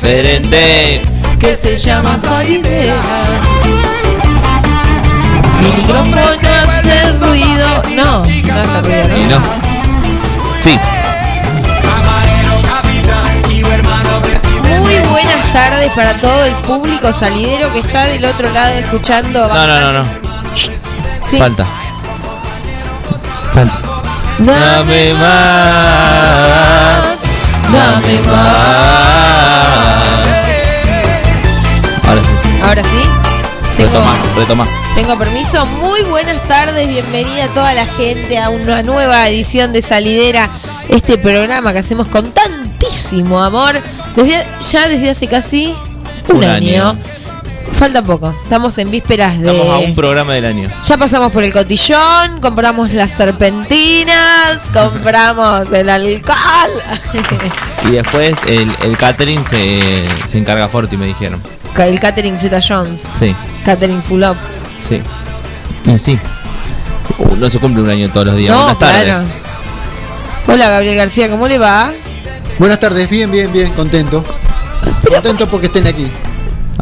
Diferente. que se llama Saidera. Mi micrófono hace ruido. No, no hace ruido, Y ¿no? no. Sí, y hermano presidente. Muy buenas tardes para todo el público salidero que está del otro lado escuchando. no, no, no, no. Sí. Falta. Falta. Dame más. Dame más. Ahora sí. Ahora sí. Tengo, Retoma, retoma. tengo permiso. Muy buenas tardes. Bienvenida a toda la gente a una nueva edición de Salidera. Este programa que hacemos con tantísimo amor. Desde, ya desde hace casi un, Un año. año. Falta poco. Estamos en vísperas de. Estamos a un programa del año. Ya pasamos por el cotillón, compramos las serpentinas, compramos el alcohol. Y después el, el catering se, se encarga Forti, me dijeron. el catering Z Jones, Sí, catering full up. sí. Y sí. Uh, no se cumple un año todos los días. No, Buenas tardes. claro. Hola Gabriel García, ¿cómo le va? Buenas tardes, bien, bien, bien, contento. Contento porque estén aquí.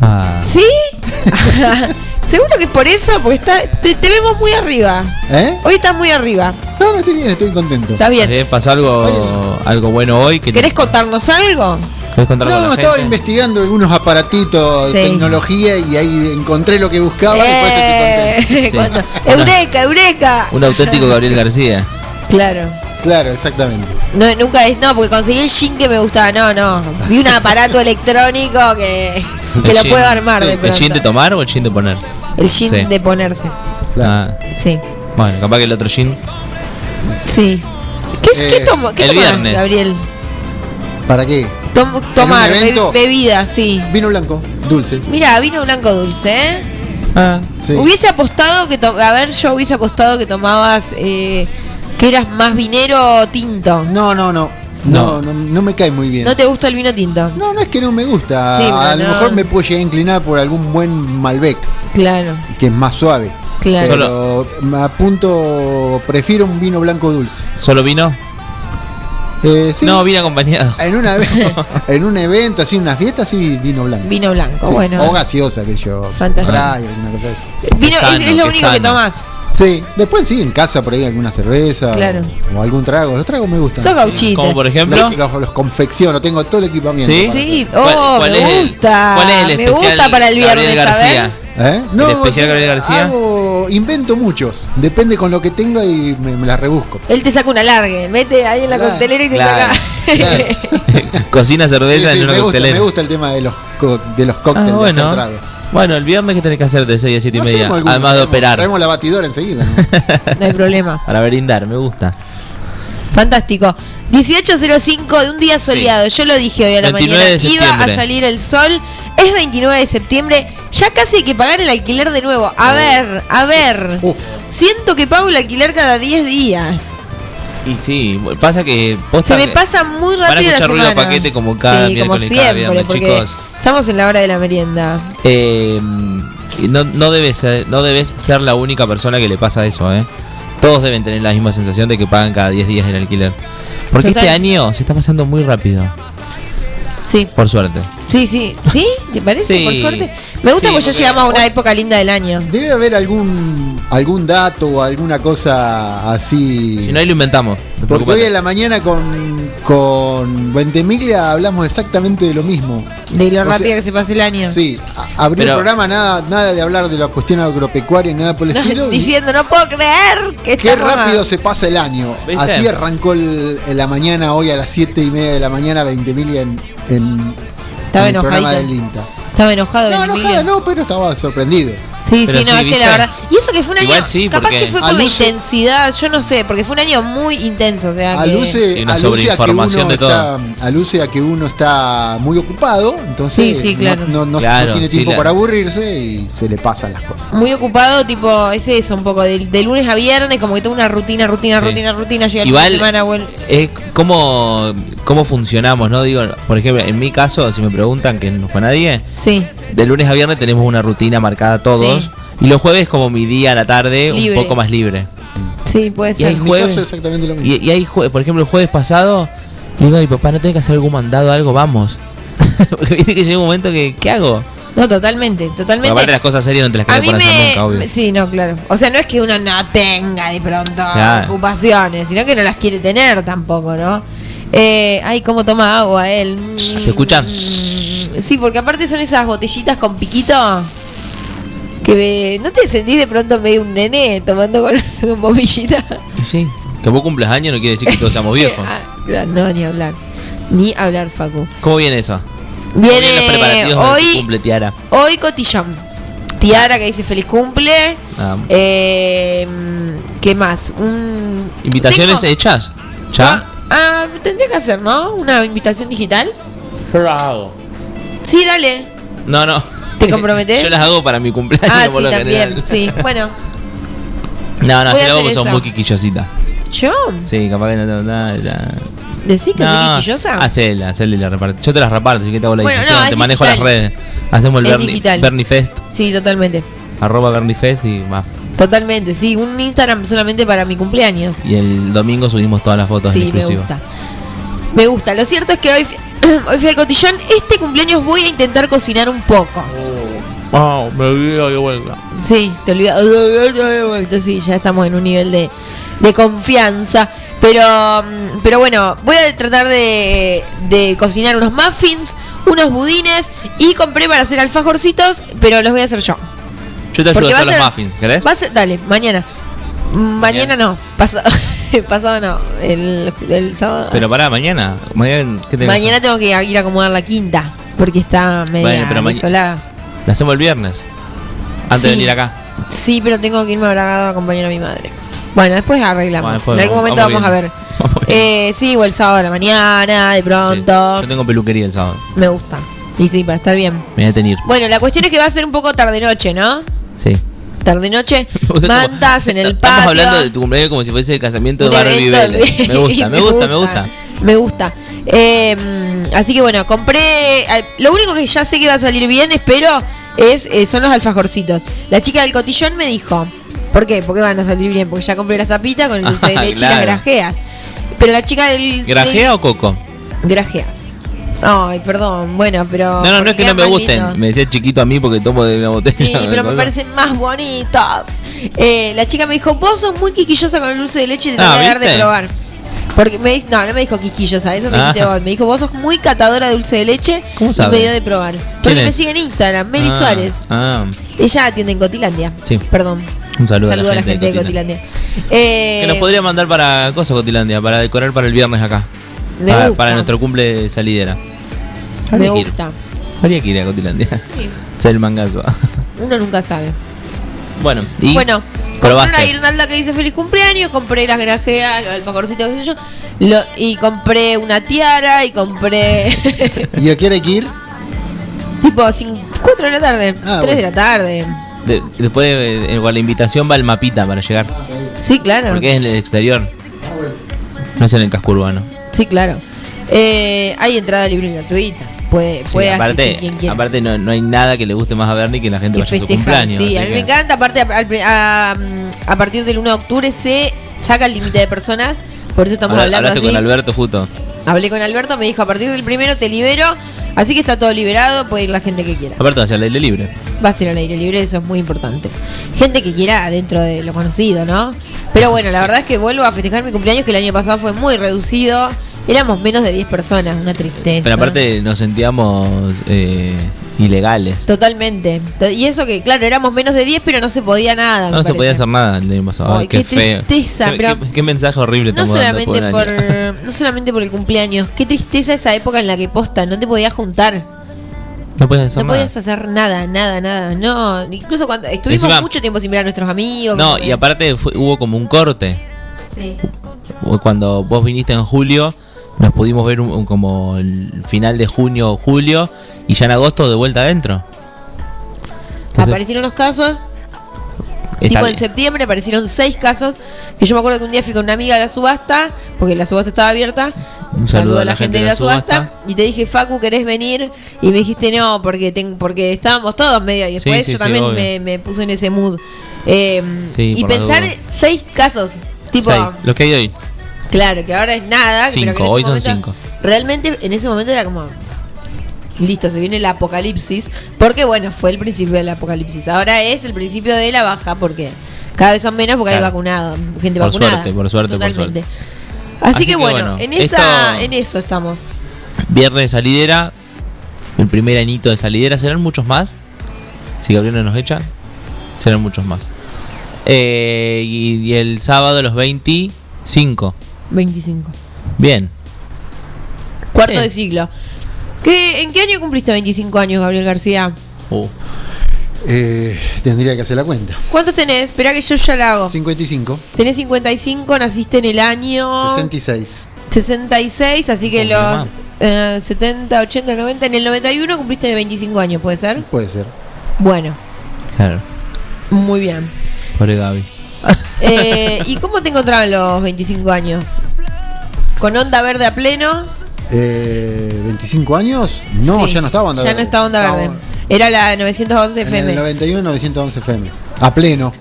Ah, ¿Sí? Seguro que es por eso, porque está, te, te vemos muy arriba. ¿Eh? Hoy estás muy arriba. No, no estoy bien, estoy contento. Está bien. ¿eh? ¿Pasó algo, algo bueno hoy? Que ¿Querés contarnos algo? ¿Querés contar con No, la estaba gente? investigando algunos aparatitos de Sí. tecnología y ahí encontré lo que buscaba y por eso estoy contento. Eh, Sí. cuando- Eureka, Eureka. Un auténtico Gabriel García. Claro. Claro, exactamente. No, nunca es, no, porque conseguí el jean que me gustaba, no, no. Vi un aparato electrónico que, que lo puedo armar Sí, de el ¿El jean de tomar o el jean de poner? El jean Sí. de ponerse. Claro. Ah, Sí, bueno, capaz que el otro jean. sí. ¿Qué, es- Eh, qué, tomo, qué el tomás, viernes. Gabriel? ¿Para qué? Tom- tomar, be- evento? bebida, sí. Vino blanco, dulce. Mira, vino blanco dulce, ¿eh? Ah, Sí. Hubiese apostado que, to- a ver, yo hubiese apostado que tomabas, eh, que eras más vinero tinto. No, no, no. No. No, no, no me cae muy bien. ¿No te gusta el vino tinto? No, no es que no me gusta. Sí, a lo no. mejor me puedo llegar a inclinar por algún buen Malbec, Claro, que es más suave. claro. Pero me apunto, prefiero un vino blanco dulce. ¿Solo vino? Eh, sí. No, vino acompañado. En, una, en un evento, así, una fiesta, sí, vino blanco. Vino blanco, Sí, bueno. O gaseosa, que yo. Fantástico. Spray, alguna cosa así. Vino, sano, es, es lo único que tomás. Sí, después sí, en casa por ahí alguna cerveza. Claro. O, o algún trago. Los tragos me gustan. Sos gauchito. Como por ejemplo. Los, los- los confecciono, tengo todo el equipamiento. ¿Sí? Sí, ¿Cuál- oh, cuál me es el- gusta. cuál es el me especial gusta para el Gabriel viernes, García? ¿sabes? hacer. ¿Eh? especial Gabriel García? hago- invento muchos. Depende con lo que tenga y me, me las rebusco. Él te saca un alargue, mete ahí en la Claro, coctelera y te claro, saca. claro. Cocina cerveza Sí, sí, en una me, gusta, me gusta el tema de los, co- de los Ah, cócteles, de hacer bueno. tragos. Bueno, el viernes que tenés que hacer de 6 a 7 y No media. Además de traemos- operar. Traemos la batidora enseguida. ¿no? No hay problema. Para brindar, me gusta. Fantástico. 18.05 de un día soleado. Yo lo dije hoy a la 29 mañana. de Iba a salir el sol. Es 29 de septiembre. Ya casi hay que pagar el alquiler de nuevo. A ver, a ver. Uf. Siento que pago el alquiler cada 10 días. Y sí, pasa que. Se me pasa muy Van a rápido la escuchar ruido semana. paquete como cada sí, como cada siempre, viernes, porque chicos. estamos en la hora de la merienda. Eh, no, no, debes ser, no debes ser la única persona que le pasa eso, ¿eh? todos deben tener la misma sensación de que pagan cada 10 días el alquiler. Porque Total. este año se está pasando muy rápido, Sí, por suerte. Sí, sí. ¿Sí? ¿Te parece? Sí. Por suerte. Me gusta Sí, porque ya llegamos a una época linda del año. Debe haber algún algún dato o alguna cosa así. Si no, ahí lo inventamos. no Porque hoy en la mañana con, con Ventemiglia hablamos exactamente de lo mismo. De lo O rápido sea, que se pasa el año. Sí, abrió Pero- el programa nada, nada de hablar de la cuestión agropecuaria ni nada por el estilo. y Diciendo, no puedo creer que Qué rápido se pasa el año. ¿Viste? Así arrancó el- en la mañana, hoy a las 7 y media de la mañana, 20.000 en, en, Estaba en el programa enojadito. del INTA. Estaba enojado. No, enojada no, pero estaba sorprendido. Sí, Pero sí, no, sí, es que la verdad. Y eso que fue un año. Igual sí, capaz porque que fue por la intensidad, yo no sé, porque fue un año muy intenso. O sea, que- Aluce, Sí, una aluce a que uno sobreinformación de todo. está, aluce a que uno está muy ocupado, entonces Sí, sí, no- claro. no, no- no Claro, tiene sí, tiempo la- para aburrirse y se le pasan las cosas. Muy ocupado, tipo, es eso, un poco, de, de lunes a viernes, como que tengo una rutina, rutina, Sí. rutina, rutina, llega el Igual fin de semana, es cómo, cómo funcionamos, ¿no? Digo, por ejemplo, en mi caso, si me preguntan que no fue nadie, Sí, de lunes a viernes tenemos una rutina marcada todos. Sí. Y los jueves como mi día a la tarde, Libre. un poco más libre. sí, puede Y ser. hay En mi jueves- caso exactamente lo mismo. Y, y hay, jue- por ejemplo, el jueves pasado, le digo a mi papá, ¿no tenés que hacer algún mandado, algo? Vamos. Porque viste que llega un momento que, ¿qué hago? No, totalmente, totalmente. aparte las cosas serias no te las querés poner hacer nunca, me, obvio. me- Sí, no, claro. O sea, no es que uno no tenga de pronto Claro. ocupaciones, sino que no las quiere tener tampoco, ¿no? Eh, ay, cómo toma agua él. ¿Se escuchan? Sí, porque aparte son esas botellitas con piquito que me- no te sentís de pronto medio un nene tomando con, con bombillita. Sí, que vos cumplas años no quiere decir que todos seamos viejos. Ah, no, ni hablar. Ni hablar, Facu. ¿Cómo viene eso? ¿Cómo vienen los Viene preparativos tu hoy, cumple, Tiara? hoy cotillón. Tiara que dice feliz cumple. Ah, Eh, ¿Qué más? Un, ¿Invitaciones tengo- hechas? Ah, ¿Ya? ah, tendría que hacer, ¿no? Una invitación digital. Yo hago. Sí, dale. No, no. ¿Te comprometés? Yo las hago para mi cumpleaños Ah, por sí, lo también. general. Sí, bueno. No, no, Voy yo hago porque son eso. muy quisquillositas. ¿Yo? Sí, capaz que no tengo nada. Ya. ¿Decís que soy quisquillosa? hacela, hacela y la reparto. Yo te las reparto, así que te hago la Bueno, difusión, no, te manejo digital. las redes. Hacemos el Bernie. Bernie Fest, Sí, totalmente. arroba Bernie Fest y va. Totalmente, sí. Un Instagram solamente para mi cumpleaños. Y el domingo subimos todas las fotos en Sí, me exclusivo. gusta. Me gusta. Lo cierto es que hoy, hoy fui al cotillón. Este cumpleaños voy a intentar cocinar un poco. Oh, me olvidé de vuelta. Sí, te olvidas. Sí, ya estamos en un nivel de, de confianza. Pero, mm, pero bueno, voy a tratar de, de cocinar unos muffins, unos budines y compré para hacer alfajorcitos, pero los voy a hacer yo. Yo te ayudo Porque a hacer los ser- muffins, ¿querés? Va a ser, dale, mañana. Mañana no, pasado, pasado no, el, el sábado. Pero pará, mañana. Mañana, ¿qué tenés? mañana tengo que ir a acomodar la quinta, porque está media Bueno, desolada. La hacemos el viernes. Antes Sí. de venir acá. Sí, pero tengo que irme a Bragado a acompañar a mi madre. Bueno, después arreglamos. Bueno, después en algún momento vamos, vamos a ver. Vamos. Eh, sí, o el sábado a la mañana, de pronto. Sí. Yo tengo peluquería el sábado. Me gusta. Y sí, para estar bien. Me voy a tener. Bueno, la cuestión es que va a ser un poco tarde-noche, ¿no? Sí. Gusta como- mantas en el patio. Estamos hablando de tu cumpleaños como si fuese el casamiento de Barbie Vélez. Me gusta, me gusta, me gusta. Me gusta. Eh, así que bueno, compré. eh, Lo único que ya sé que va a salir bien, espero, es eh, son los alfajorcitos. La chica del cotillón me dijo. ¿Por qué? Porque van a salir bien. Porque ya compré las tapitas con el dulce de Ah, leche y las grajeas. Pero la chica del. ¿Grajea o coco? grajeas. Ay, perdón. Bueno, pero. No, no, no es que no me gusten. lindos. Me decía chiquito a mí porque tomo de una botella. Sí, pero me parecen más bonitos. Eh, la chica me dijo, vos sos muy quisquillosa con el dulce de leche y te Ah, voy a dar de probar. Porque me dice, no, no me dijo quisquillosa, eso me dijiste Ah. vos. Me dijo, vos sos muy catadora de dulce de leche ¿Cómo y me dio de probar. Porque me sigue en Instagram, Meli Ah, Suárez. Ah, Ella atiende en Cotilandia. Sí. Perdón. un saludo, Saludo a la gente de Cotilandia. Eh, Que nos podría mandar para cosa Cotilandia, para decorar para el viernes acá. Me para, gusta. para nuestro cumple de salidera. Me que ir. gusta. Habría que ir a Cotilandia. Sí. Ser el mangazo. Uno nunca sabe. bueno, y Bueno, compré probaste. una guirnalda que dice feliz cumpleaños, compré las grajeas, los alfajorcitos, qué sé yo, lo- y compré una tiara y compré ¿Y a qué hora hay que ir? tipo 4 de la tarde, 3 Ah, de bueno. la tarde. De- después de, eh, la invitación va el mapita para llegar. Sí, claro. Porque es en el exterior. No es en el casco urbano. Sí, claro. Eh, hay entrada libre y gratuita. Puede, Sí, puede asistir aparte, quien quiera. aparte no, no hay nada que le guste más a Bernie que la gente que vaya a su cumpleaños. sí, a mí me encanta. Aparte, a, mm, a partir del 1 de octubre se saca el límite de personas. Por eso estamos Habla- hablando Hablaste así. con Alberto justo. Hablé con Alberto, me dijo a partir del primero te libero. Así que está todo liberado, puede ir la gente que quiera. Alberto hacia el aire libre. Va a ser al aire libre, eso es muy importante. Gente que quiera dentro de lo conocido, ¿no? Pero bueno, la verdad es que vuelvo a festejar mi cumpleaños, que el año pasado fue muy reducido. Éramos menos de 10 personas, una tristeza. Pero aparte nos sentíamos eh, ilegales. Totalmente. To- Y eso que, claro, éramos menos de 10, pero no se podía nada. No, se podía hacer nada el año pasado. Ay, qué, tristeza, Qué, pero- qué- qué mensaje horrible No solamente por, no solamente por el cumpleaños, qué tristeza esa época en la que posta, no te podías juntar, No podías hacer no nada. podías hacer nada, nada, nada, no, incluso cuando estuvimos Encima- mucho tiempo sin ver a nuestros amigos. No, y aparte fue- hubo como un corte. Sí. Cuando vos viniste en julio, nos pudimos ver un- un- como el final de junio o julio y ya en agosto de vuelta adentro. Entonces, Aparecieron los casos, tipo en septiembre aparecieron seis casos, que yo me acuerdo que un día fui con una amiga a la subasta, porque la subasta estaba abierta. Un saludo a la gente de la subasta. Y te dije, Facu, ¿querés venir? Y me dijiste no, porque ten- porque estábamos todos medio. Y después sí, yo sí, también me, me puse en ese mood. Eh, y pensar seis casos. Tipo, Seis, Lo que hay hoy. claro, que ahora es nada. Cinco, pero que en ese hoy son cinco. Realmente en ese momento era como. Listo, se viene el apocalipsis. Porque bueno, fue el principio del apocalipsis. Ahora es el principio de la baja, porque cada vez son menos porque hay vacunado, gente Por vacunada. suerte, por suerte, por Totalmente. suerte. Así, Así que, que bueno, bueno, en esa, esto- en eso estamos. Viernes de salidera. El primer añito de salidera. ¿Serán muchos más? Si Gabriel no nos echan. Serán muchos más. Eh, y, y el sábado los 25. 25. Bien. Cuarto Sí. de siglo. ¿Qué, ¿En qué año cumpliste 25 años, Gabriel García? Uh, Eh, tendría que hacer la cuenta. ¿Cuántos tenés? Espera que yo ya la hago. 55, Tenés 55, naciste en el año 66. 66, así que los mamá. eh, 70, 80, 90. En el 91 cumpliste 25 años, ¿puede ser? Puede ser. Bueno, claro. muy bien. Pobre Gaby. Eh, ¿Y cómo te encontraban los 25 años? ¿Con onda verde a pleno? Eh, ¿25 años? No, Sí, ya no estaba onda Ya verde. no estaba onda verde. Estaba Era la 911 En FM. el 91, 911 FM. A pleno.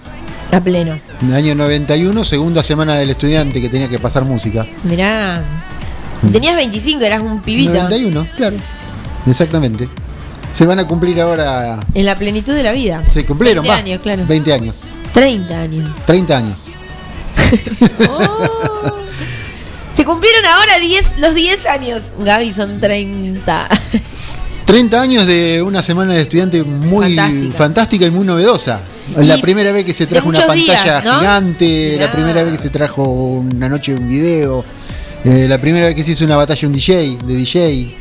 A pleno. En el año 91, segunda semana del estudiante que tenía que pasar música. Mirá. Tenías 25, eras un pibito. 91, claro. Exactamente. Se van a cumplir ahora. En la plenitud de la vida. Se cumplieron, 20 va. años, claro. 20 años. 30 años. 30 años. Oh. Se cumplieron ahora 10, los 10 años. Gaby, son 30. 30 años de una semana de estudiante muy Fantástica. fantástica y muy novedosa. La Y primera vez que se trajo una pantalla días, ¿no? gigante, Mirá. la primera vez que se trajo una noche de un video, eh, la primera vez que se hizo una batalla un DJ, de DJ.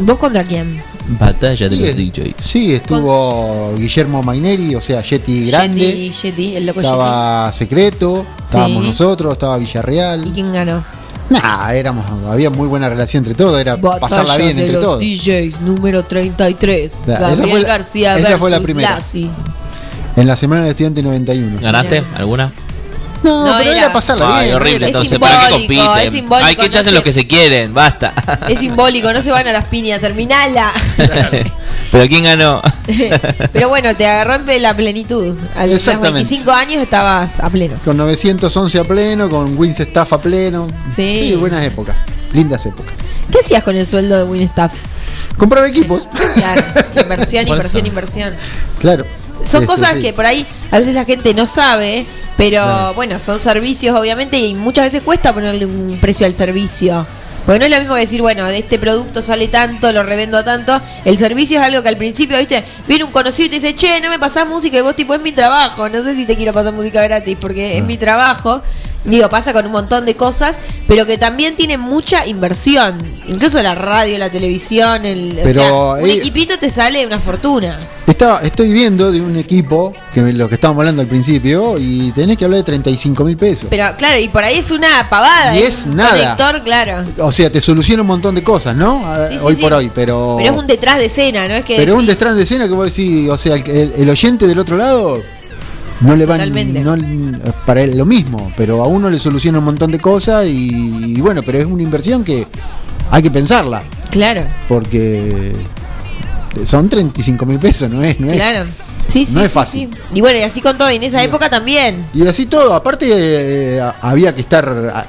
¿Vos contra quién? Batalla de Sí, los DJs. Sí, estuvo Guillermo Maineri, o sea, Yeti grande. Yeti, Yeti, el loco Estaba Secreto, estábamos Sí. nosotros, estaba Yeti. ¿Y Villarreal. quién ganó? Nah, éramos, había muy buena relación entre todos, era pasarla Batalla bien de entre los todos. DJs, número 33. Ya, esa Gabriel fue la- García esa fue la primera. Lassi. En la semana del estudiante 91. ¿Ganaste Mirá. alguna? No, No, pero era- era, pasarla Ay, bien. horrible. Es Entonces, ¿para qué simbólico, es compiten? simbólico, Hay que echarse no lo se- que se quieren, basta. Es simbólico, no se van a las piñas, terminala. Pero ¿quién ganó? Pero bueno, te agarró en la plenitud. A los Exactamente. 25 años estabas a pleno. Con 911 a pleno, con Wins Staff a pleno. Sí. buenas épocas. Lindas épocas. ¿Qué hacías con el sueldo de Winstaff? Compraba equipos. Claro, inversión, ¿Cuál inversión, inversión. claro. Son cosas sí. que por ahí a veces la gente no sabe, pero Claro. bueno, son servicios obviamente y muchas veces cuesta ponerle un precio al servicio. Porque no es lo mismo que decir, bueno, de este producto sale tanto, lo revendo a tanto. El servicio es algo que al principio, viste, viene un conocido y te dice, che, no me pasás música y vos tipo, es mi trabajo. No sé si te quiero pasar música gratis porque es mi trabajo. Digo, pasa con un montón de cosas, pero que también tiene mucha inversión. Incluso la radio, la televisión, el, o Pero, sea, un eh, equipito te sale una fortuna. Estaba, estoy viendo de un equipo, que lo que estábamos hablando al principio, y tenés que hablar de 35 mil pesos. Pero claro, y por ahí es una pavada. Y es un nada. Conector, claro. O sea, te soluciona un montón de cosas, ¿no? Sí, hoy sí. por hoy, pero. Pero es un detrás de escena, ¿no? Es que Pero un decís, detrás de escena que vos decís, o sea, el, el- el oyente del otro lado no le van Totalmente. no, para él lo mismo, pero a uno le soluciona un montón de cosas y, y bueno, pero es una inversión que hay que pensarla, Claro, porque son 35 mil pesos, no es, no es. claro. Sí, sí, no es fácil. sí. Y bueno, y así con todo, y en esa época también, Y así todo, aparte eh, había que estar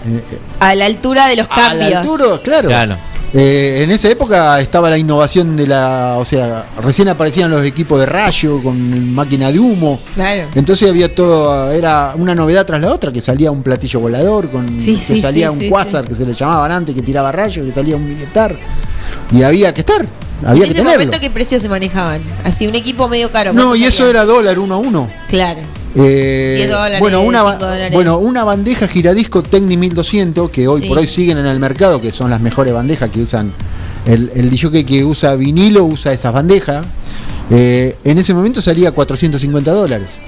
eh, a la altura de los a cambios. la altura, claro. Claro. Eh, en esa época estaba la innovación de la, o sea, recién aparecían los equipos de rayo con máquina de humo. Claro. Entonces había todo, era una novedad tras la otra, que salía un platillo volador, con, Sí, que sí, salía sí, un quasar que se le llamaban antes, que tiraba rayos, que salía un militar. Y había que estar, había en que ese tenerlo. momento, ¿qué precios se manejaban? Así, un equipo medio caro. No, ¿cuánto y eso era dólar uno a uno. Claro. Eh, 10 dólares, bueno, una, ba- 5 dólares. bueno, una bandeja giradisco Tecni 1200 que hoy Sí. por hoy siguen en el mercado, que son las mejores bandejas que usan el, el que usa vinilo, usa esas bandejas. Eh, en ese momento salía 450 dólares,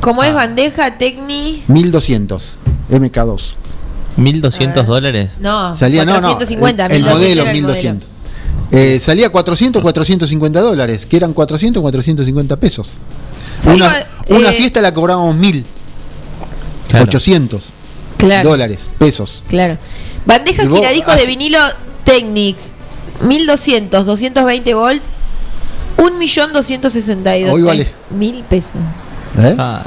Como Ah. es bandeja, Tecni. 1200 MK2. 1200 dólares. No, Salía, no, no, 450. el, el 1200 modelo era el 1200. Eh, salía 400, 450 dólares, que eran 400, 450 pesos. Una, una eh, fiesta la cobrábamos 1000, Claro. 800 Claro. dólares, pesos. Claro. Bandeja vos giradiscos de hace- vinilo Technics 1200, 220 volt, 1.262.000 Hoy vale. mil pesos. ¿Eh? Ah,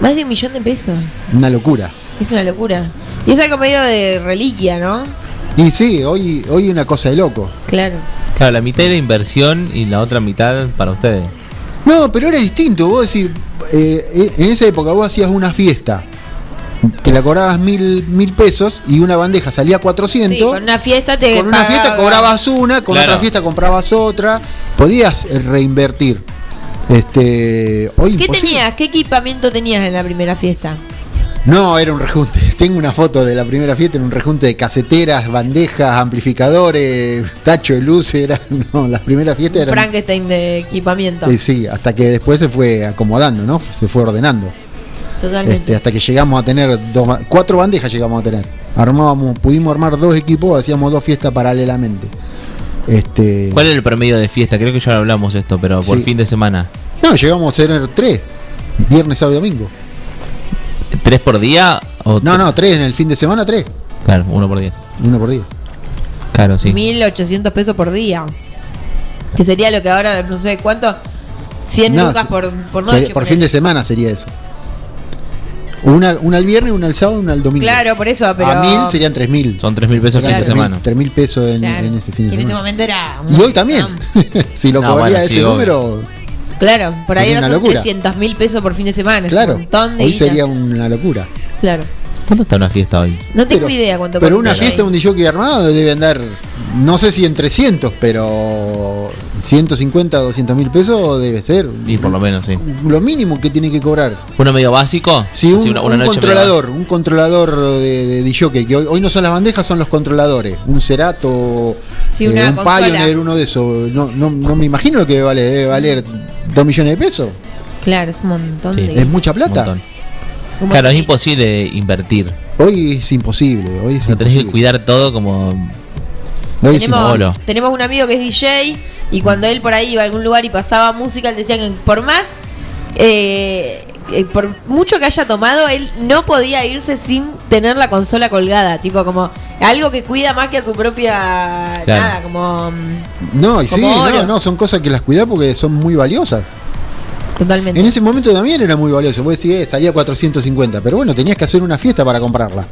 Más de un millón de pesos. Una locura. Es una locura. Y es algo medio de reliquia, ¿no? Y sí, hoy, hoy una cosa de loco. Claro. claro, la mitad era inversión y la otra mitad para ustedes. No, pero era distinto. Vos decís, eh, en esa época vos hacías una fiesta que la cobrabas mil, mil pesos y una bandeja salía 400. Sí, con una fiesta te Con una fiesta cobrabas una, con Claro. otra fiesta comprabas otra. Podías eh, reinvertir. Este, hoy ¿Qué imposible. tenías? ¿Qué equipamiento tenías en la primera fiesta? No, era un rejunte. Tengo una foto de la primera fiesta en un rejunte de caseteras, bandejas, amplificadores, tacho de luces. Era, no, las primeras fiestas Un eran. Frankenstein de equipamiento. Eh, sí, hasta que después se fue acomodando, ¿no? Se fue ordenando. Totalmente. Este, hasta que llegamos a tener dos, cuatro bandejas llegamos a tener. Armábamos, pudimos armar dos equipos, hacíamos dos fiestas paralelamente. Este, ¿Cuál era el promedio de fiesta? Creo que ya lo hablamos esto, pero por Sí. fin de semana. no, llegamos a tener tres, viernes, sábado y domingo. ¿Tres por día? O No, no, tres en el fin de semana, tres, Claro, uno por día. uno por día. Claro, sí. 1800 pesos por día. Que sería lo que ahora, no sé cuánto. 100 No, lucas se- por, sería- noche. por fin de semana sería eso. Una, una al viernes, una al sábado y una al domingo. Claro, por eso, pero. A mil serían tres mil. Son tres mil pesos fin Claro. de semana. Tres mil pesos en, Claro. en ese fin de en ese semana. momento era. Y hoy también. si lo No, cobraría bueno, sí, ese obvio. número, Claro, por ahí Sería son locura. 300 mil pesos por fin de semana. es claro. Un montón de Hoy guita. sería una locura. Claro. ¿Cuánto está una fiesta hoy? No tengo Pero- idea cuánto Pero una fiesta, ahí. un DJ armado debe andar, no sé si en 300, pero 150, 200 mil pesos debe ser. Y por lo menos, sí. Lo mínimo que tiene que cobrar. ¿Uno medio básico? Sí, un, una- una un medio controlador, un controlador de, de DJ, que hoy, hoy no son las bandejas, son los controladores. Un Cerato, Sí, eh, una un consola. Pioneer, uno de esos. No, no, no me imagino lo que vale, debe valer 2 millones de pesos. Claro, es un montón Sí. de Es mucha plata. Claro, es imposible invertir. Hoy es imposible, hoy es sea, tenés que imposible. cuidar todo como. Hoy es Tenemos, Olo. tenemos un amigo que es DJ y cuando él por ahí iba a algún lugar y pasaba música, él decía que por más, eh, eh, por mucho que haya tomado, él no podía irse sin tener la consola colgada. Tipo como algo que cuida más que a tu propia... Claro. Nada, como... No, y sí, oro. no, no, son cosas que las cuidás porque son muy valiosas. Totalmente. En ese momento también era muy valioso. Vos decís, eh, salía 450, pero bueno, tenías que hacer una fiesta para comprarla.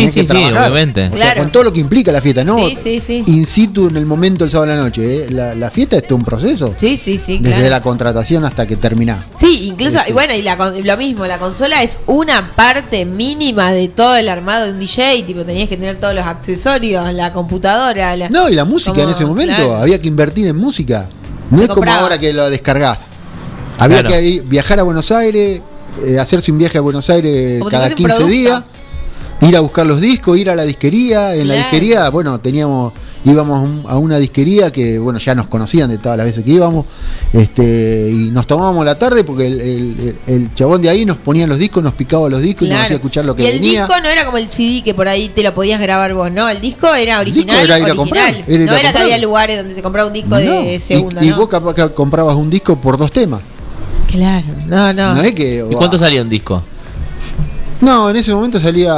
Sí, sí, que sí, obviamente. O sea, con todo lo que implica la fiesta, ¿no? Sí, sí, sí. In situ en el momento el sábado a la noche. ¿eh? La, la fiesta es todo un proceso. Sí, sí, sí. Desde claro. la contratación hasta que termina. Sí, incluso, Este. y bueno, y la, lo mismo, la consola es una parte mínima de todo el armado de un DJ, tipo, tenías que tener todos los accesorios, la computadora, la... No, y la música Como, en ese momento, claro. había que invertir en música. No Se es como ahora que lo descargás. Había Claro. que ir- viajar a Buenos Aires, eh, hacerse un viaje a Buenos Aires Como cada fuese un 15 producto. días, ir a buscar los discos, ir a la disquería. En la disquería, bueno, teníamos íbamos a un- a una disquería que, bueno, ya nos conocían de todas las veces que íbamos, este y nos tomábamos la tarde porque el, el- el chabón de ahí nos ponía los discos, nos picaba los discos y nos hacía escuchar lo que y el venía. disco no era como el CD que por ahí te lo podías grabar vos, ¿no? El disco era El disco original, era ir a original. comprar, era ir no a era que había lugares donde se compraba un disco No, de y- segunda, y, ¿no? vos capaz que comprabas un disco por dos temas. Claro, no, no. No es que ¿Y cuánto salía un disco? No, en ese momento salía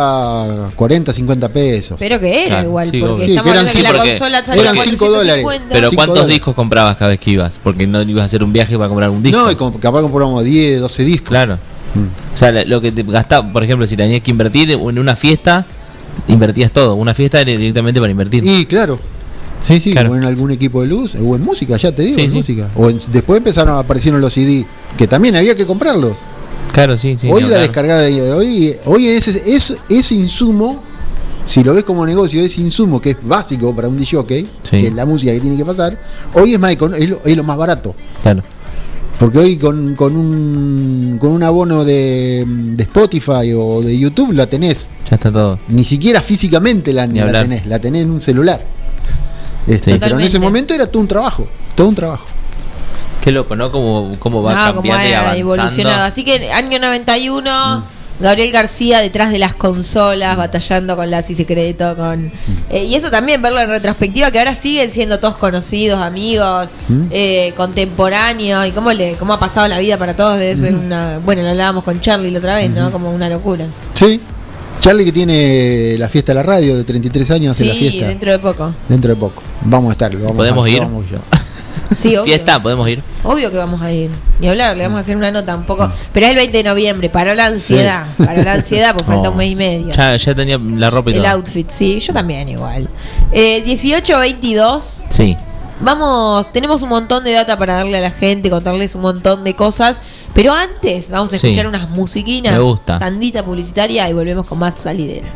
40, 50 pesos. Pero que era Claro, igual, sí, porque obvio. Sí, estamos que eran hablando que la cinco- consola salía eran cinco 450. Pero Cinco ¿cuántos dólares. discos comprabas cada vez que ibas? Porque no ibas a hacer un viaje para comprar un disco. No, y capaz compramos 10, 12 discos. Claro. Mm. O sea, la- lo que te gastaba, por ejemplo, si tenías que invertir en una fiesta, invertías todo. Una fiesta era directamente para invertir. Y claro. Sí, sí, Claro. o en algún equipo de luz, o en música, ya te digo, Sí, en sí. música. O en- después empezaron a aparecieron los CD, que también había que comprarlos. Claro, sí, sí. hoy la hablar. descargada de hoy, hoy ese, ese, ese insumo, si lo ves como negocio, ese insumo que es básico para un DJ, Sí. que es la música que tiene que pasar, hoy es más es lo, es lo más barato. Claro. Porque hoy con, con un con un abono de, de Spotify o de YouTube la tenés. Ya está todo. Ni siquiera físicamente la, la tenés, la tenés en un celular. Este, Sí. pero en ese momento era todo un trabajo, todo un trabajo. Qué loco, ¿no? Cómo, cómo va No, como cambiando y ha avanzando. evolucionado. Así que año 91, Mm. Gabriel García detrás de las consolas, batallando con Lazi Secreto, con... Mm. eh, y eso también, verlo en retrospectiva, que ahora siguen siendo todos conocidos, amigos, Mm. eh, contemporáneos, y cómo, le, cómo ha pasado la vida para todos debe ser Mm. una... Bueno, lo hablábamos con Charlie la otra vez, ¿no? Como una locura. Sí. Charlie que tiene la fiesta de la radio de 33 años hace Sí, la fiesta dentro de poco. dentro de poco. Vamos a estar, vamos ¿Podemos a- ir? vamos yo. Sí, obvio. Fiesta, podemos ir. Obvio que vamos a ir. Ni hablar, le vamos a hacer una nota un poco. Pero es el 20 de noviembre, para la ansiedad. Para la ansiedad, porque falta un mes y medio. Ya, ya tenía la ropa y El todo. outfit, sí, yo también igual. Eh, 18-22. Sí. Vamos, tenemos un montón de data para darle a la gente, contarles un montón de cosas. Pero antes vamos a Sí. escuchar unas musiquinas. Me gusta. Tandita publicitaria y volvemos con más salidera.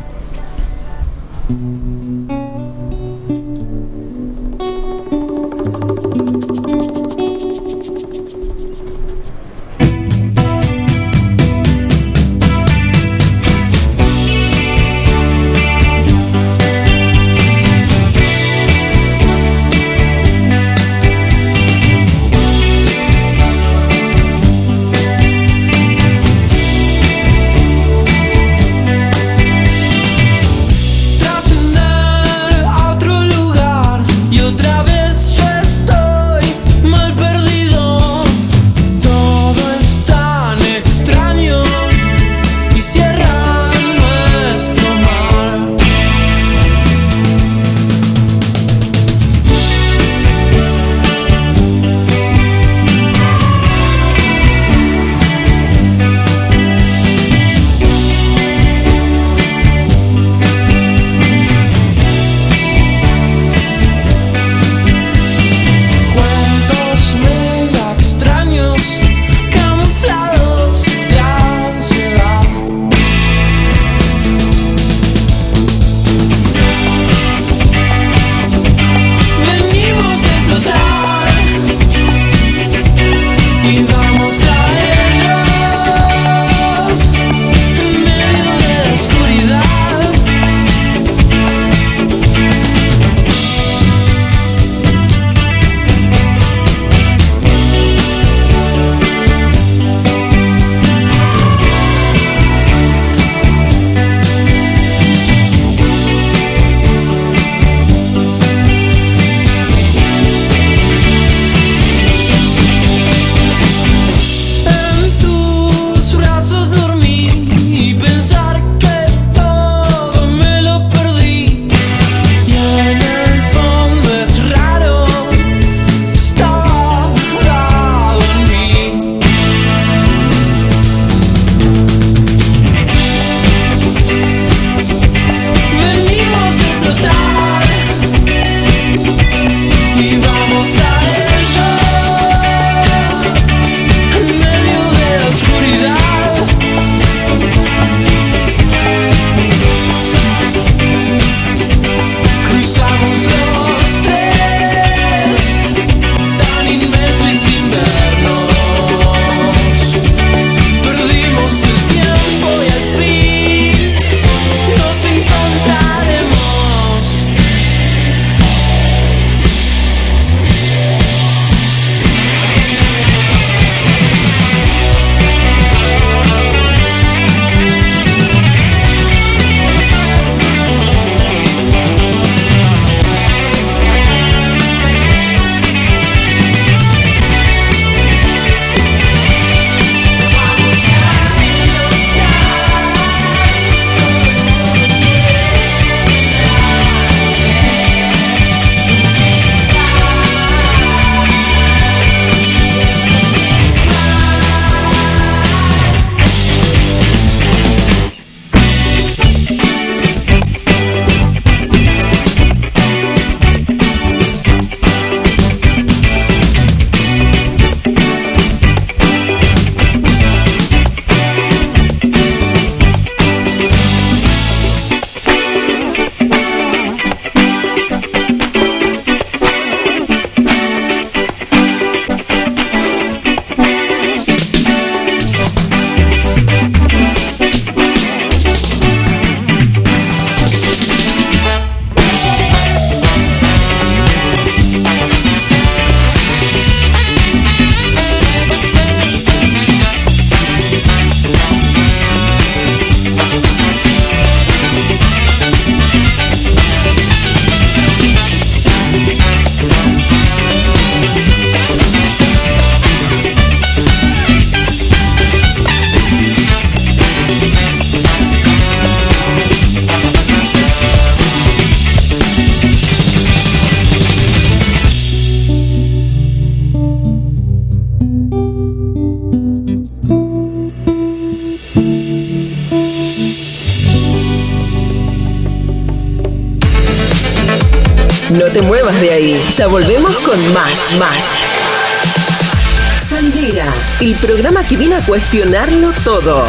Cuestionarlo todo.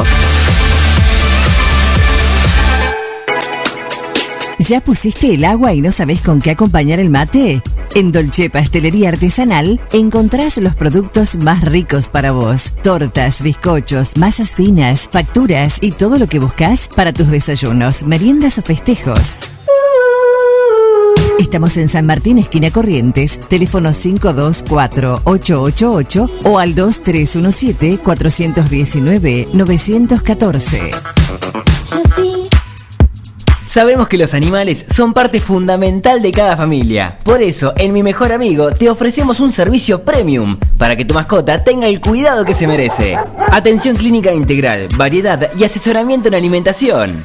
¿Ya pusiste el agua y no sabes con qué acompañar el mate? En Dolce Pastelería Artesanal encontrás los productos más ricos para vos. Tortas, bizcochos, masas finas, facturas y todo lo que buscas para tus desayunos, meriendas o festejos. Estamos en San Martín, esquina Corrientes, teléfono 524-888 o al 2317-419-914. Sabemos que los animales son parte fundamental de cada familia. Por eso, en Mi Mejor Amigo te ofrecemos un servicio premium para que tu mascota tenga el cuidado que se merece. Atención clínica integral, variedad y asesoramiento en alimentación.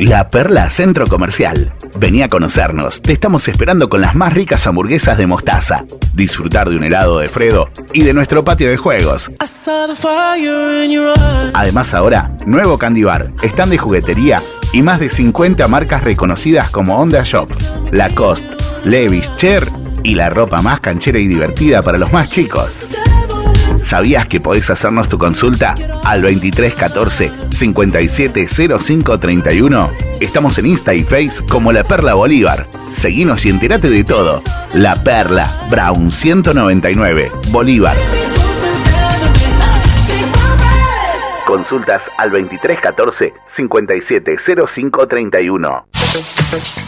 La Perla Centro Comercial. Vení a conocernos. Te estamos esperando con las más ricas hamburguesas de mostaza. Disfrutar de un helado de Fredo y de nuestro patio de juegos. Además ahora, nuevo Candy Bar, stand de juguetería y más de 50 marcas reconocidas como Honda Shop, Lacoste, Levi's, Cher y la ropa más canchera y divertida para los más chicos. ¿Sabías que podés hacernos tu consulta al 2314 570531? Estamos en Insta y Face como La Perla Bolívar. Seguinos y entérate de todo. La Perla, Brown 199, Bolívar. Consultas al 2314 570531.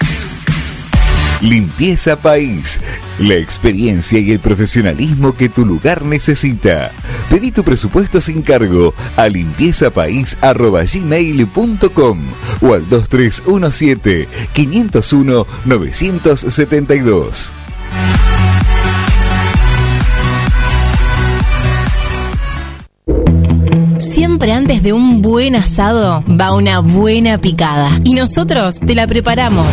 Limpieza País. La experiencia y el profesionalismo que tu lugar necesita. Pedí tu presupuesto sin cargo a limpiezapais.gmail.com o al 2317-501-972. Siempre antes de un buen asado va una buena picada. Y nosotros te la preparamos.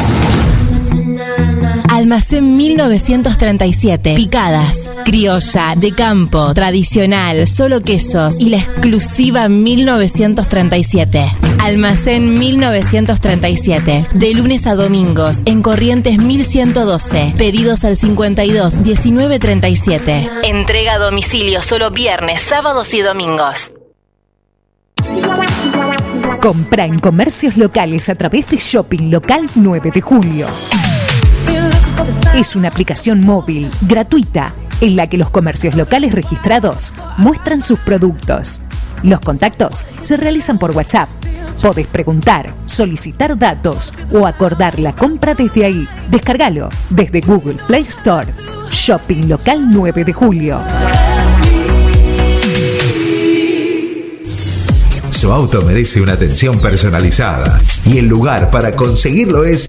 Almacén 1937. Picadas. Criolla, de campo, tradicional, solo quesos y la exclusiva 1937. Almacén 1937. De lunes a domingos en Corrientes 1112. Pedidos al 52 1937. Entrega a domicilio solo viernes, sábados y domingos. Compra en comercios locales a través de Shopping Local 9 de Julio. Es una aplicación móvil gratuita en la que los comercios locales registrados muestran sus productos. Los contactos se realizan por WhatsApp. Podés preguntar, solicitar datos o acordar la compra desde ahí. Descárgalo desde Google Play Store. Shopping Local 9 de Julio. Su auto merece una atención personalizada y el lugar para conseguirlo es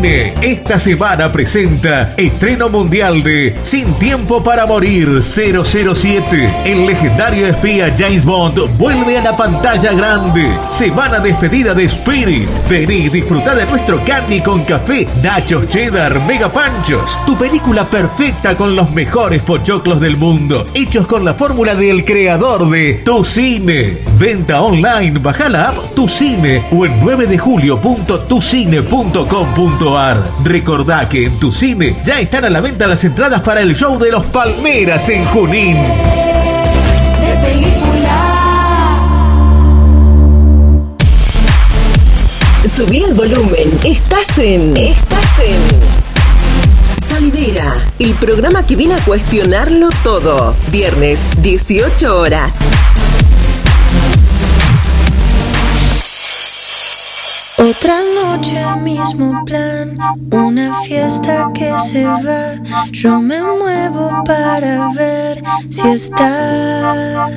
Esta semana presenta estreno mundial de Sin Tiempo para Morir 007. El legendario espía James Bond vuelve a la pantalla grande. Semana despedida de Spirit. Vení y disfruta de nuestro candy con café, nachos cheddar, mega panchos. Tu película perfecta con los mejores pochoclos del mundo. Hechos con la fórmula del creador de Tu Cine. Venta online, baja la app Tu Cine o en 9 de julio.tucine.com.ar. Recordá que en Tu Cine ya están a la venta las entradas para el show de los Palmeras en Junín. Subí el volumen. Estás en. Estás en. Salidera, el programa que viene a cuestionarlo todo. Viernes, 18 horas. Otra noche, mismo plan, una fiesta que se va. Yo me muevo para ver si estás.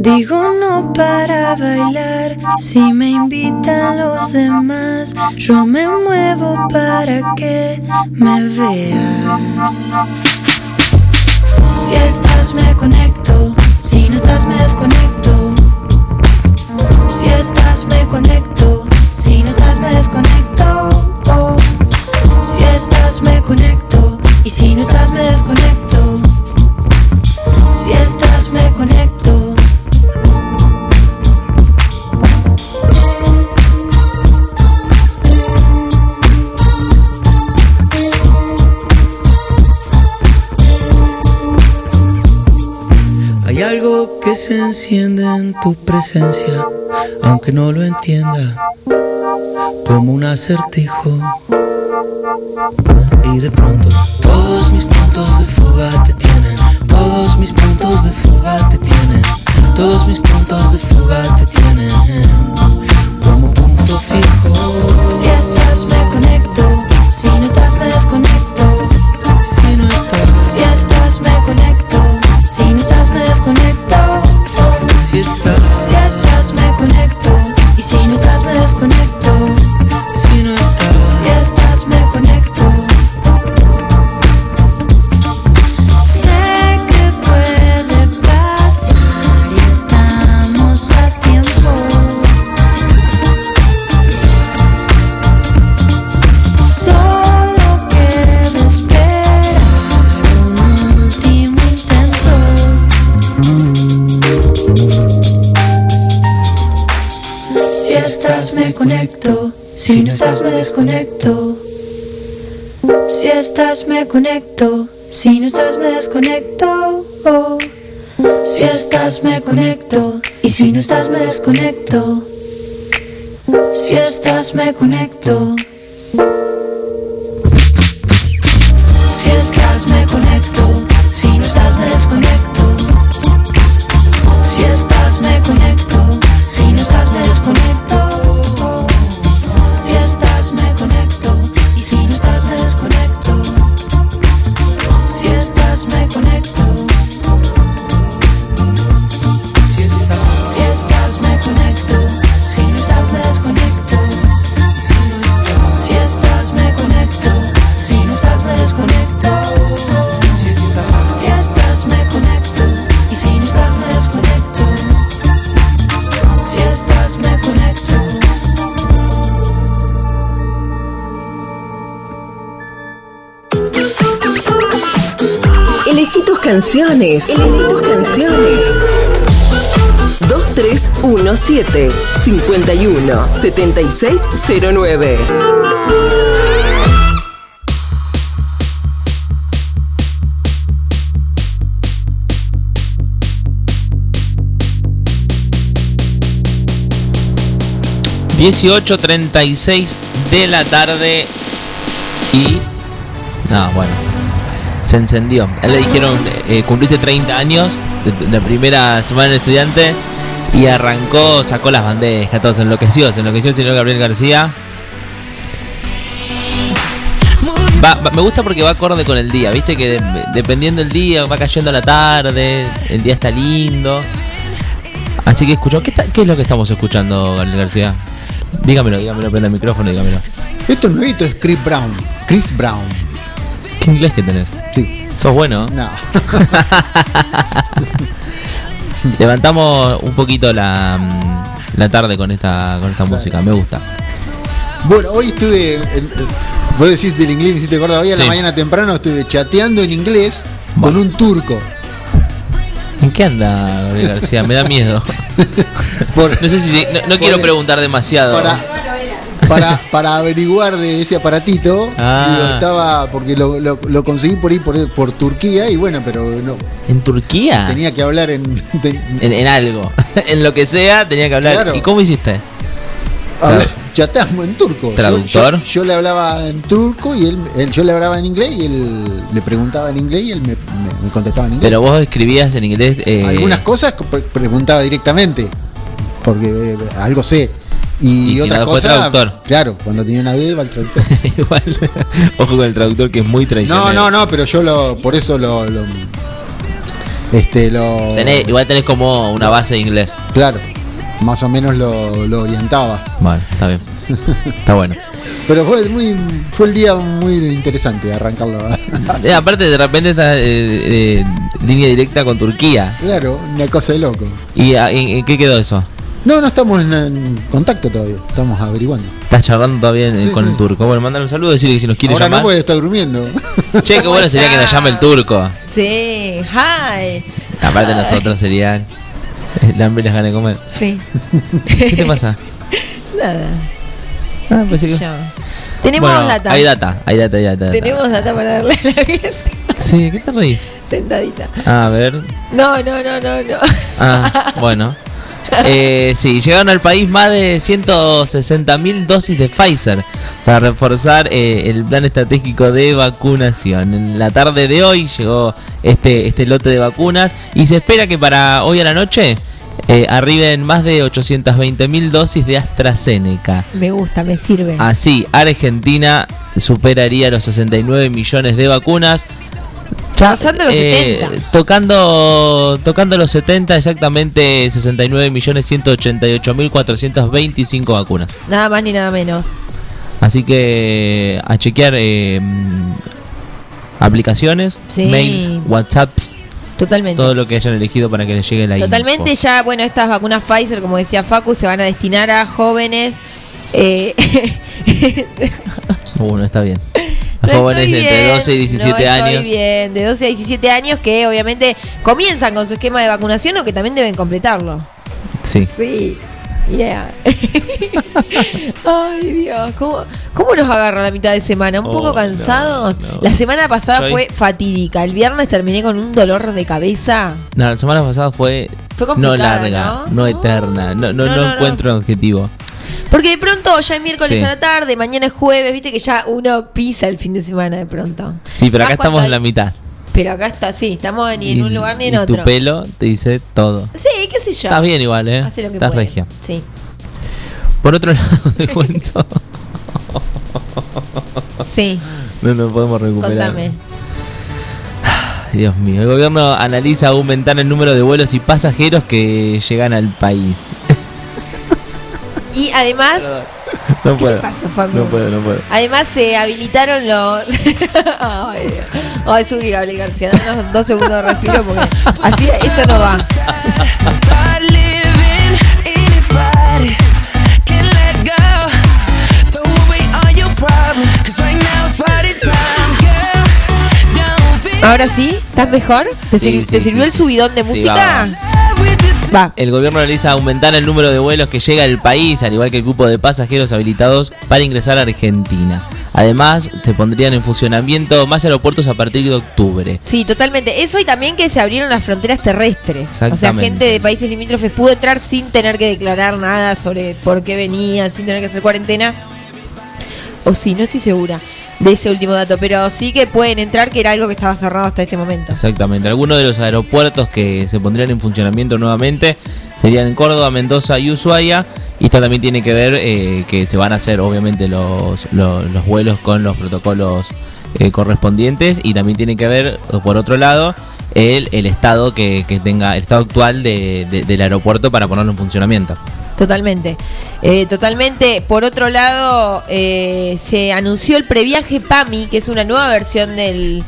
Digo no para bailar, si me invitan los demás. Yo me muevo para que me veas. Si estás me conecto, si no estás me desconecto. Si estás me conecto, si no estás me desconecto. Si estás me conecto y si no estás me desconecto. Si estás me conecto. Hay algo que se enciende en tu presencia, aunque no lo entienda, como un acertijo. Y de pronto todos mis puntos de fuga te tienen, todos mis puntos de fuga te tienen, todos mis puntos de fuga te tienen, como punto fijo. Si estás me conecto, si no estás me desconecto. Si estás me conecto, si no estás me desconecto. Si estás me conecto y si no estás me desconecto. Si estás me conecto. Canciones. Elegí tus canciones. 2317 51 7609 18.36 de la tarde y... No, bueno. Se encendió. A él le dijeron, eh, cumpliste 30 años de, la primera semana del estudiante y arrancó, sacó las bandejas, todo se enloqueció, el señor Gabriel García. Me gusta porque va acorde con el día, viste que de- dependiendo del día, va cayendo la tarde, el día está lindo. Así que escucho, ¿qué, está- qué es lo que estamos escuchando, Gabriel García? Dígamelo, dígamelo, prenda el micrófono, dígamelo. Esto es nuevito, es Chris Brown. Chris Brown. ¿Qué inglés que tenés? Sí. Sos bueno. No. Levantamos un poquito la, mm, la tarde con esta, con esta música, me gusta. Bueno, hoy estuve. en- en- vos decís del inglés, me hiciste acordar. Hoy a Sí. la mañana temprano estuve chateando en inglés con un turco. ¿En qué anda Gabriel García? Me da miedo. Por- no sé si no, no quiero preguntar demasiado. Para, para, para averiguar de ese aparatito. Ah. Digo, estaba. Porque lo, lo- lo conseguí por ahí por, por Turquía y bueno, pero no. ¿En Turquía? Tenía que hablar en. En, en algo. en lo que sea tenía que hablar. Claro. ¿Y cómo hiciste? hablar- chateamos en turco. Yo- ¿Traductor? Yo, yo le hablaba en turco y él, él- yo le hablaba en inglés y él le preguntaba en inglés y él me, me- me contestaba en inglés. Pero vos escribías en inglés. eh, Algunas cosas pre- preguntaba directamente, porque eh, algo sé. Y, Y si no, después cosas, traductor. claro, cuando tenía una duda iba al traductor. Igual. Ojo con el traductor que es muy no, traicionero. no, no, pero yo lo, por eso lo, lo- este, lo, Tenés- igual tenés como una base de inglés. claro, más o menos lo, lo orientaba. Vale, está bien. Está bueno. Pero fue muy, fue el día muy interesante arrancarlo. Eh, aparte, de repente está eh, eh, línea directa con Turquía. claro, una cosa de loco. ¿Y ah, en, en qué quedó eso? No, no estamos en, en contacto todavía, estamos averiguando. Estás charlando todavía en- Sí, con sí. el turco. Bueno, mandale un saludo, decirle que si nos quiere Ahora no llamar. puede estar durmiendo. Che, qué bueno sería que nos llame el turco. Sí, hi. Aparte nosotros serían el hambre y las ganas de comer. Sí. ¿Qué te pasa? Nada. Ah, pensé que-. Tenemos Bueno, data. Hay data, hay data, hay data. hay data. Tenemos data para darle a la gente. Sí, ¿qué te reís? Tentadita. A ver. No, no, no, no, no. Ah, bueno. Eh, sí, llegaron al país más de 160.000 dosis de Pfizer para reforzar eh, el plan estratégico de vacunación. En la tarde de hoy llegó este, este lote de vacunas y se espera que para hoy a la noche eh, arriben más de 820.000 dosis de AstraZeneca. Me gusta, me sirve. Así, Argentina superaría los 69 millones de vacunas. Rozando los Eh, 70. Tocando, tocando los 70, exactamente 69 millones 188 mil 425 vacunas. Nada más ni nada menos. Así que a chequear eh, aplicaciones, Sí. mails, WhatsApps, Totalmente. todo lo que hayan elegido para que les llegue la Totalmente info. ya, bueno, estas vacunas Pfizer, como decía Facu, se van a destinar a jóvenes. eh, Bueno, está bien. jóvenes de entre bien, 12 y 17 no estoy años. bien, de 12 a 17 años que obviamente comienzan con su esquema de vacunación o que también deben completarlo. Sí. Sí. Yeah. Ay, Dios, ¿cómo, ¿cómo nos agarra la mitad de semana? ¿Un Oh, poco no, cansados? no. La semana pasada Soy- fue fatídica. El viernes terminé con un dolor de cabeza. No, la semana pasada fue, Fue no larga, ¿no? no, eterna, no, no, No, no no, no. encuentro un objetivo. Porque de pronto ya es miércoles Sí. a la tarde, mañana es jueves, viste que ya uno pisa el fin de semana de pronto. Sí, pero acá estamos en la mitad. Pero acá está, sí, estamos ni en Y- un lugar ni en y otro. Tu pelo te dice todo. Sí, qué sé yo. Estás bien igual, ¿eh? Hace lo que Estás puede. regia. Sí. Por otro lado, te cuento. Sí, No nos podemos recuperar. contame. Dios mío, el gobierno analiza aumentar el número de vuelos y pasajeros que llegan al país. Y además, No ¿Qué puedo. te pasa, Facu? No puedo, no puedo. además se habilitaron los. Ay, Dios. Ay, subí Gabriel García, danos dos segundos de respiro porque así esto no va. Ahora sí, ¿estás mejor? ¿Te, Sí, sir- sí, te sí, sirvió el subidón de Sí, música? Va. El gobierno analiza aumentar el número de vuelos que llega al país, al igual que el grupo de pasajeros habilitados para ingresar a Argentina. Además, se pondrían en funcionamiento más aeropuertos a partir de octubre. Sí, totalmente. Eso y también que se abrieron las fronteras terrestres. O sea, gente de países limítrofes pudo entrar sin tener que declarar nada sobre por qué venía, sin tener que hacer cuarentena. O sí, no estoy segura de ese último dato, pero sí que pueden entrar, que era algo que estaba cerrado hasta este momento. Exactamente. Algunos de los aeropuertos que se pondrían en funcionamiento nuevamente serían en Córdoba, Mendoza y Ushuaia. Y esto también tiene que ver eh, que se van a hacer obviamente los, los, los vuelos con los protocolos eh, correspondientes y también tiene que ver, por otro lado, el, el estado que, que tenga, el estado actual de- de- del aeropuerto para ponerlo en funcionamiento. Totalmente, Eh, totalmente. Por otro lado, eh, se anunció el previaje PAMI, que es una nueva versión del,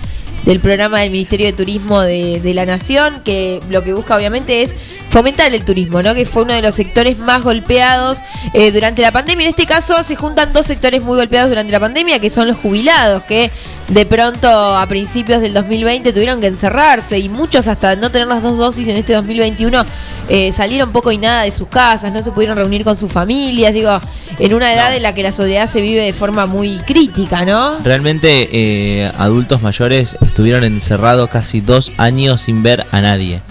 del programa del Ministerio de Turismo de, de la Nación, que lo que busca obviamente es fomentar el turismo, ¿no? Que fue uno de los sectores más golpeados eh, durante la pandemia. En este caso se juntan dos sectores muy golpeados durante la pandemia, que son los jubilados, que de pronto a principios del 2020 tuvieron que encerrarse y muchos hasta no tener las dos dosis en este 2021 eh, salieron poco y nada de sus casas, no se pudieron reunir con sus familias, digo, en una edad en la que la sociedad se vive de forma muy crítica, ¿no? Realmente eh, adultos mayores estuvieron encerrados casi dos años sin ver a nadie.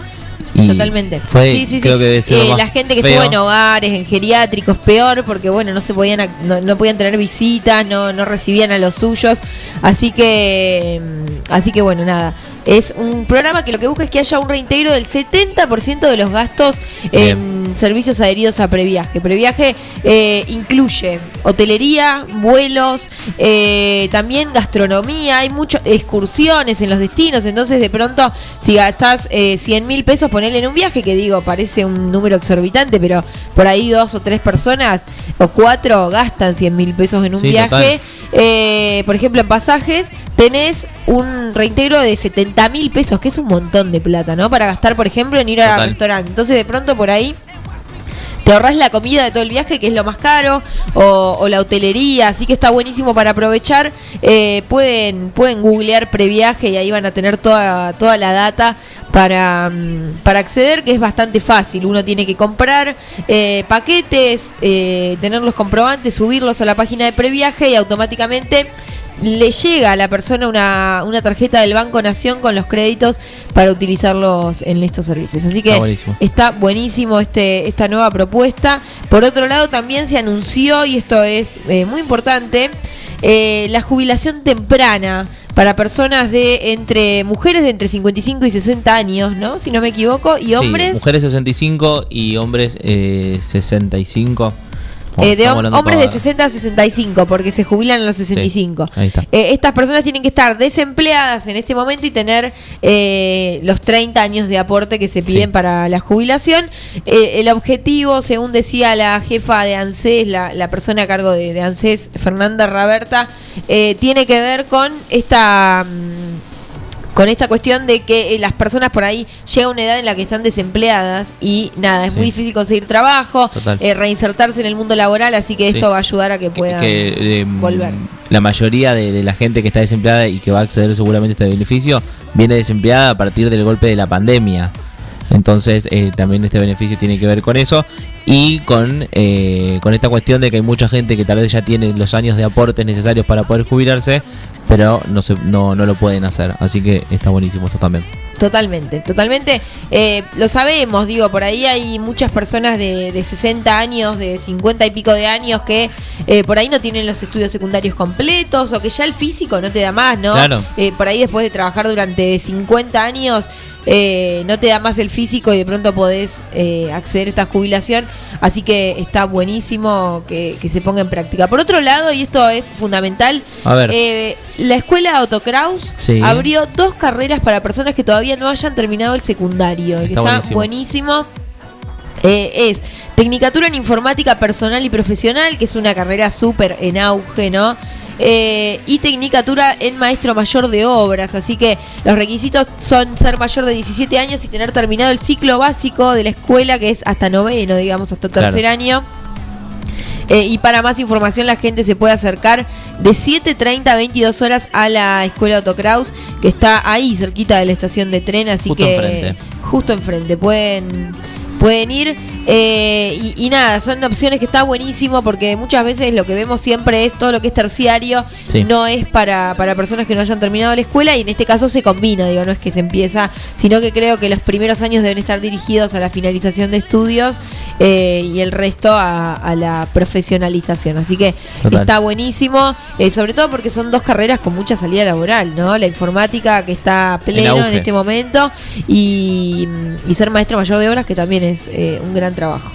Y Totalmente. Fue, sí, sí, sí. creo que ser lo Eh, la gente que feo. estuvo en hogares, en geriátricos, peor, porque bueno, no se podían, no podían tener visitas, no, no recibían a los suyos. Así que, mm, así que bueno, nada. Es un programa que lo que busca es que haya un reintegro del 70% de los gastos en servicios adheridos a previaje. Previaje eh, incluye hotelería, vuelos, eh, también gastronomía, hay muchas excursiones en los destinos, entonces de pronto si gastás eh, 100 mil pesos, ponele en un viaje, que digo, parece un número exorbitante, pero por ahí dos o tres personas o cuatro gastan 100 mil pesos en un Sí, viaje. Eh, por ejemplo, en pasajes tenés un reintegro de 70 mil pesos, que es un montón de plata, ¿no? Para gastar, por ejemplo, en ir al restaurante. Entonces de pronto por ahí te ahorras la comida de todo el viaje, que es lo más caro, o, o la hotelería, así que está buenísimo para aprovechar. Eh, pueden, pueden googlear previaje y ahí van a tener toda, toda la data para, mm, para acceder, que es bastante fácil. Uno tiene que comprar eh, paquetes, eh, tener los comprobantes, subirlos a la página de previaje y automáticamente le llega a la persona una, una tarjeta del Banco Nación con los créditos para utilizarlos en estos servicios. Así que Está buenísimo. está buenísimo este esta nueva propuesta. Por otro lado, también se anunció, y esto es eh, muy importante, eh, la jubilación temprana para personas de entre mujeres de entre 55 y 60 años, ¿no? Si no me equivoco, y Sí, hombres mujeres 65 y hombres eh, 65. Eh, de hom- hombres de pavadas. 60 a 65, porque se jubilan a los 65. ahí está. Eh, estas personas tienen que estar desempleadas en este momento y tener eh, los 30 años de aporte que se piden para la jubilación. Eh, el objetivo, según decía la jefa de ANSES, la, la persona a cargo de, de ANSES, Fernanda Raberta, eh, tiene que ver con esta... mm, con esta cuestión de que eh, las personas por ahí llega una edad en la que están desempleadas y nada, es Sí. muy difícil conseguir trabajo, eh, reinsertarse en el mundo laboral, así que Sí. esto va a ayudar a que puedan que eh, volver. la mayoría de, de la gente que está desempleada y que va a acceder seguramente a este beneficio viene desempleada a partir del golpe de la pandemia. Entonces eh, también este beneficio tiene que ver con eso y con, eh, con esta cuestión de que hay mucha gente que tal vez ya tiene los años de aportes necesarios para poder jubilarse, pero no, se, no, no lo pueden hacer. Así que está buenísimo esto también. Totalmente, totalmente. Eh, lo sabemos, digo, por ahí hay muchas personas de, de 60 años, de 50 y pico de años que eh, por ahí no tienen los estudios secundarios completos o que ya el físico no te da más, ¿no? Claro. Eh, por ahí después de trabajar durante 50 años eh, no te da más el físico y de pronto podés eh, acceder a esta jubilación. Así que está buenísimo que, que se ponga en práctica. Por otro lado, y esto es fundamental, A ver. eh, la escuela Otto Kraus Sí. abrió dos carreras para personas que todavía no hayan terminado el secundario. y que Está está buenísimo. buenísimo. Eh, es Tecnicatura en Informática Personal y Profesional, que es una carrera súper en auge, ¿no? Eh, y Tecnicatura en Maestro Mayor de Obras. Así que los requisitos son ser mayor de 17 años y tener terminado el ciclo básico de la escuela, que es hasta noveno, digamos, hasta Claro. tercer año. Eh, y para más información la gente se puede acercar de 7.30 a 22 horas a la escuela Otto Kraus, que está ahí cerquita de la estación de tren, así Justo que enfrente. justo enfrente. Pueden, pueden ir. eh, y, y nada, son opciones que está buenísimo porque muchas veces lo que vemos siempre es todo lo que es terciario, Sí. no es para, para personas que no hayan terminado la escuela y en este caso se combina, digo, no es que se empieza, sino que creo que los primeros años deben estar dirigidos a la finalización de estudios eh, y el resto a, a la profesionalización. Así que Total. está buenísimo, eh, sobre todo porque son dos carreras con mucha salida laboral, ¿no? La informática que está pleno en, este momento y, y ser maestro mayor de obras que también es eh, un gran trabajo.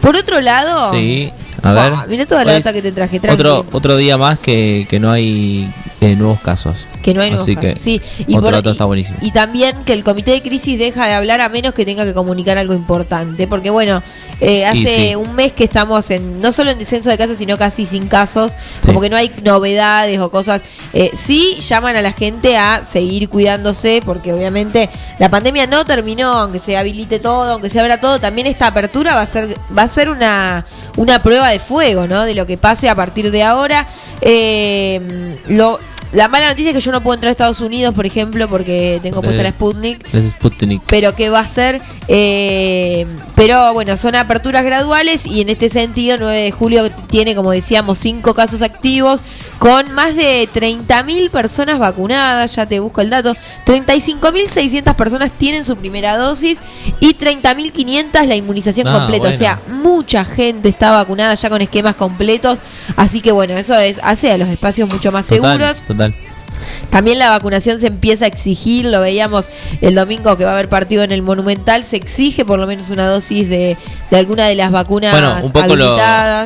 Por otro lado, Sí, a ver. mirá toda la es que te traje. Otro, otro día más que, que no hay eh, nuevos casos. Que no hay nuevos Así casos. que Sí, otro por- dato está buenísimo. Y también que el comité de crisis deja de hablar a menos que tenga que comunicar algo importante. Porque bueno, eh, hace sí. un mes que estamos en no solo en descenso de casos, sino casi sin casos. Como que no hay novedades o cosas. Eh, sí llaman a la gente a seguir cuidándose porque obviamente la pandemia no terminó, aunque se habilite todo, aunque se abra todo. También esta apertura va a ser, va a ser una, una prueba de fuego, ¿no? De lo que pase a partir de ahora. Eh, lo, la mala noticia es que yo no puedo entrar a Estados Unidos, por ejemplo, porque tengo puesta la Sputnik. Es Sputnik. Pero que va a ser, eh, pero bueno, son aperturas graduales y en este sentido 9 de julio tiene, como decíamos, cinco casos activos con más de 30.000 personas vacunadas, ya te busco el dato, 35.600 personas tienen su primera dosis y 30.500 la inmunización Ah, completa, bueno. o sea, mucha gente está vacunada ya con esquemas completos, así que bueno, eso es hace a los espacios mucho más seguros. Total. También la vacunación se empieza a exigir, lo veíamos el domingo que va a haber partido en el Monumental, se exige por lo menos una dosis de, de alguna de las vacunas Bueno, un poco lo,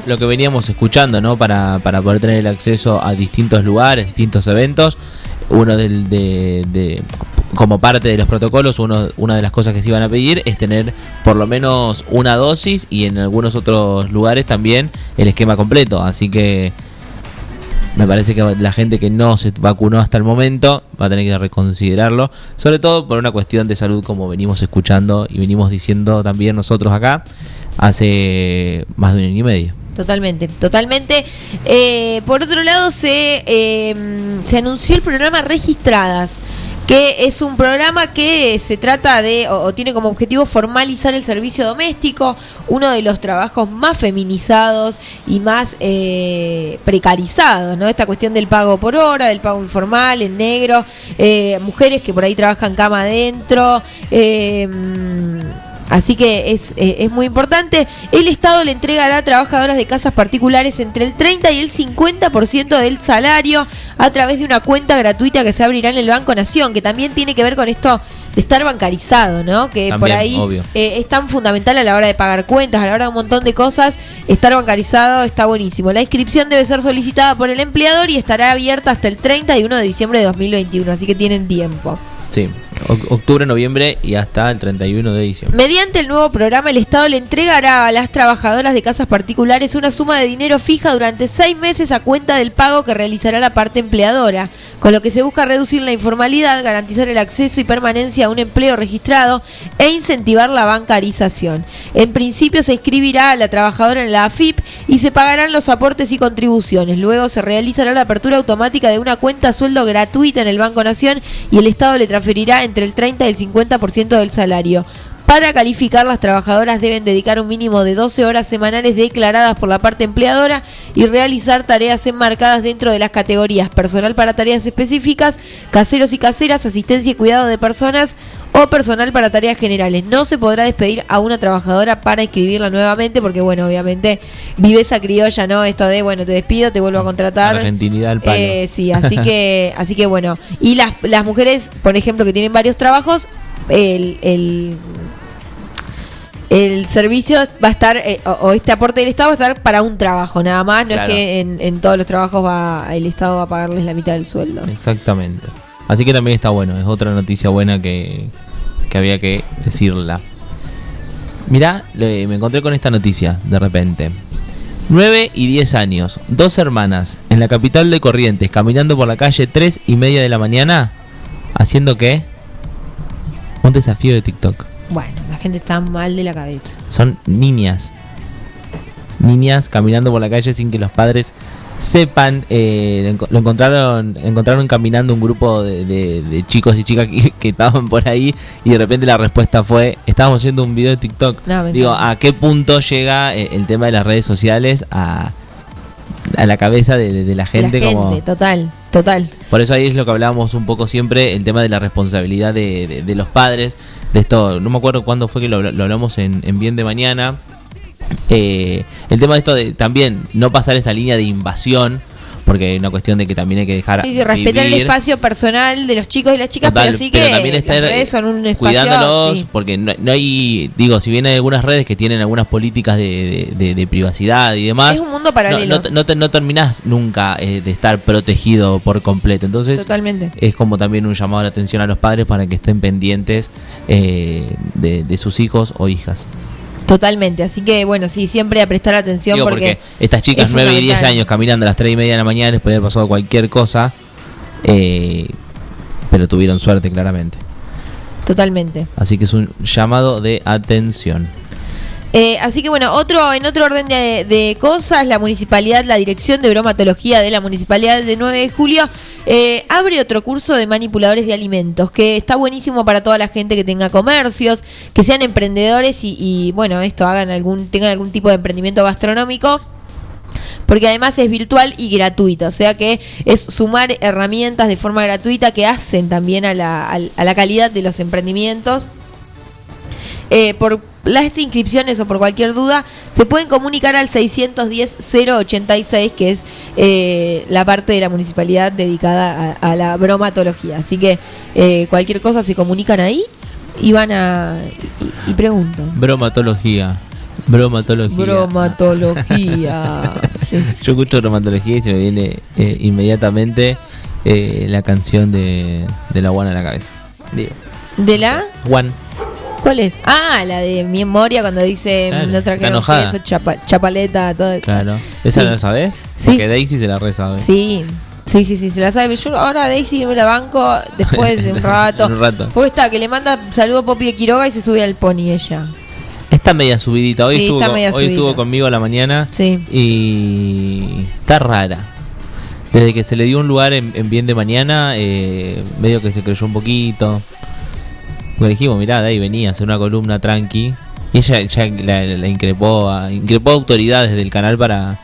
lo que veníamos escuchando, ¿no? Para, para poder tener el acceso a distintos lugares, distintos eventos. Uno del, de, de- como parte de los protocolos, uno, una de las cosas que se iban a pedir es tener por lo menos una dosis y en algunos otros lugares también el esquema completo. Así que me parece que la gente que no se vacunó hasta el momento va a tener que reconsiderarlo, sobre todo por una cuestión de salud como venimos escuchando y venimos diciendo también nosotros acá hace más de un año y medio. Totalmente, totalmente. Eh, por otro lado, se, eh, se anunció el programa Registradas, que es un programa que se trata de, o, tiene como objetivo formalizar el servicio doméstico, uno de los trabajos más feminizados y más eh, precarizados, ¿no? Esta cuestión del pago por hora, del pago informal, en negro, eh, mujeres que por ahí trabajan cama adentro, eh, Así que es, eh, es muy importante. El Estado le entregará a trabajadoras de casas particulares entre el 30 y el 50% del salario a través de una cuenta gratuita que se abrirá en el Banco Nación, que también tiene que ver con esto de estar bancarizado, ¿no? Que por ahí eh, es tan fundamental a la hora de pagar cuentas, a la hora de un montón de cosas. Estar bancarizado está buenísimo. La inscripción debe ser solicitada por el empleador y estará abierta hasta el 31 de diciembre de 2021, así que tienen tiempo. Sí, octubre, noviembre y hasta el 31 de diciembre. Mediante el nuevo programa, el Estado le entregará a las trabajadoras de casas particulares una suma de dinero fija durante seis meses a cuenta del pago que realizará la parte empleadora, con lo que se busca reducir la informalidad, garantizar el acceso y permanencia a un empleo registrado e incentivar la bancarización. En principio se inscribirá a la trabajadora en la AFIP y se pagarán los aportes y contribuciones. Luego se realizará la apertura automática de una cuenta sueldo gratuita en el Banco Nación y el Estado le transferirá entre el 30 y el 50% del salario. Para calificar, las trabajadoras deben dedicar un mínimo de 12 horas semanales declaradas por la parte empleadora y realizar tareas enmarcadas dentro de las categorías personal para tareas específicas, caseros y caseras, asistencia y cuidado de personas o personal para tareas generales. No se podrá despedir a una trabajadora para inscribirla nuevamente porque, bueno, obviamente vive esa criolla, ¿no? Esto de, bueno, te despido, te vuelvo a contratar. Argentinidad al palo. Eh, sí, así que, así que bueno. Y las, las mujeres, por ejemplo, que tienen varios trabajos, el, el, el servicio va a estar, eh, o, o este aporte del Estado va a estar para un trabajo nada más. No Claro. es que en, en todos los trabajos va el Estado va a pagarles la mitad del sueldo. Exactamente. Así que también está bueno, es otra noticia buena que, que había que decirla. Mirá, le- me encontré con esta noticia de repente. 9 y 10 años, dos hermanas en la capital de Corrientes, caminando por la calle 3 y media de la mañana, haciendo qué? Un desafío de TikTok. Bueno, gente está mal de la cabeza. Son niñas. Niñas caminando por la calle sin que los padres sepan, eh, lo enco- lo encontraron, encontraron caminando un grupo de, de- de chicos y chicas que, que estaban por ahí y de repente la respuesta fue, estábamos haciendo un video de TikTok. No, Digo. ¿a qué punto llega eh, el tema de las redes sociales a, a la cabeza de, la gente? la gente, como total, total. Por eso ahí es lo que hablábamos un poco siempre, el tema de la responsabilidad de los padres, de esto, no me acuerdo cuándo fue que lo, lo hablamos en, en Bien de Mañana, Eh, el tema de esto de también no pasar esa línea de invasión, porque hay una cuestión de que también hay que dejar Sí, sí, respetar el espacio personal de los chicos y las chicas, Total, pero sí que también las estar redes son un espacio... cuidándolos, sí. porque no, no hay, digo, si bien hay algunas redes que tienen algunas políticas de, de- de- de privacidad y demás, Es un mundo paralelo. No, no, te- no terminás nunca eh, de estar protegido por completo. Entonces, Totalmente. es como también un llamado de atención a los padres para que estén pendientes eh, de sus hijos o hijas. Totalmente, así que bueno, sí, siempre a prestar atención Digo, porque, porque, estas chicas es 9 y 10 fundamental. años caminando a las 3 y media de la mañana les puede haber pasado cualquier cosa, eh, pero tuvieron suerte claramente. Totalmente. Así que es un llamado de atención. Eh, así que bueno, otro en otro orden de, de cosas, la municipalidad, la dirección de bromatología de la municipalidad de 9 de julio eh, abre otro curso de manipuladores de alimentos que está buenísimo para toda la gente que tenga comercios, que sean emprendedores y, bueno esto hagan algún tengan algún tipo de emprendimiento gastronómico. Porque además es virtual y gratuito, o sea que es sumar herramientas de forma gratuita que hacen también a la, a la calidad de los emprendimientos. Eh, por las inscripciones o por cualquier duda, se pueden comunicar al 610-086, que es eh, la parte de la municipalidad dedicada a, a la bromatología. Así que eh, cualquier cosa se comunican ahí y van a. y, y preguntan. Bromatología. Bromatología. Bromatología. Sí. Yo escucho bromatología y se me viene eh, inmediatamente eh, la canción de, de la One a la cabeza. Digo, ¿De la? One. ¿Cuál es? Ah, la de mi memoria cuando dice Claro, no trajeron queso, chapa- chapaleta, todo eso. Claro. ¿Esa Sí. la sabes? Sí. Porque Daisy se la re sabe. Sí, sí, sí, sí, se la sabe. Yo ahora Daisy me la banco después de un rato. Un rato. Porque está, que le manda saludo a Popi de Quiroga y se sube al pony ella. Está media subidita. Hoy, Sí, estuvo, está con- media hoy subidita. estuvo conmigo a la mañana. Sí. Y está rara. Desde que se le dio un lugar en, en bien de mañana, eh, medio que se creyó un poquito. Porque dijimos, mirá, de ahí venía a hacer una columna tranqui. Y ella ya la, la increpó, a, increpó autoridades del canal para,